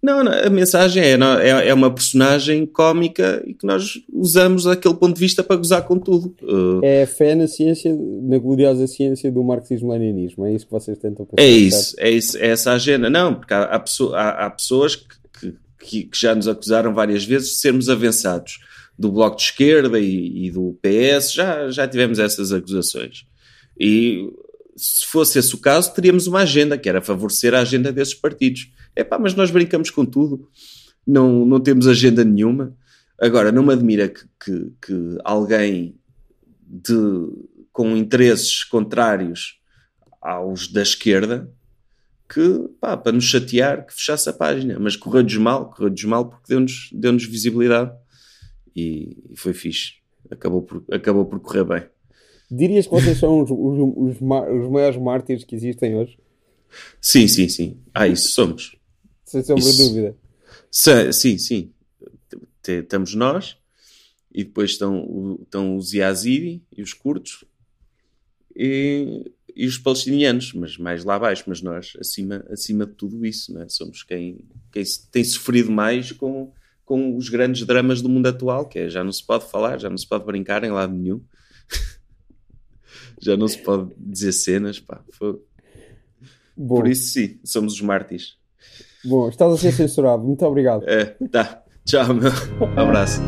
Não, não, a mensagem é, não, é, é uma personagem cómica e que nós usamos daquele ponto de vista para gozar com tudo. Uh, É a fé na ciência, na gloriosa ciência do marxismo-leninismo. É isso que vocês tentam passar. É isso, é isso, é essa a agenda. Não, porque há, há, há- há pessoas que- que, que já nos acusaram várias vezes de sermos avançados do Bloco de Esquerda e, e do PS, já, já tivemos essas acusações. E se fosse esse o caso, teríamos uma agenda, que era favorecer a agenda desses partidos. Epá, mas nós brincamos com tudo, não, não temos agenda nenhuma. Agora, não me admira que, que, que alguém de, com interesses contrários aos da esquerda que, pá, para nos chatear, que fechasse a página. Mas correu-nos mal, correu-nos mal porque deu-nos deu visibilidade e, e foi fixe. Acabou por, acabou por correr bem. Dirias que vocês são os, os, os, os maiores mártires que existem hoje? Sim, sim, sim. Ah, isso somos. Sem sombra de dúvida. Se- Sim, sim. Estamos nós e depois estão, estão os Yazidi e os curdos e, e os palestinianos, mas mais lá abaixo, mas nós acima, acima de tudo isso, não é? somos quem, quem tem sofrido mais com, com os grandes dramas do mundo atual, que é já não se pode falar, já não se pode brincar em lado nenhum, já não se pode dizer cenas, pá. Fogo. Bom, Por isso sim, somos os mártires. bom, estás a ser censurado. Muito obrigado. É, tá. Tchau, meu. Abraço.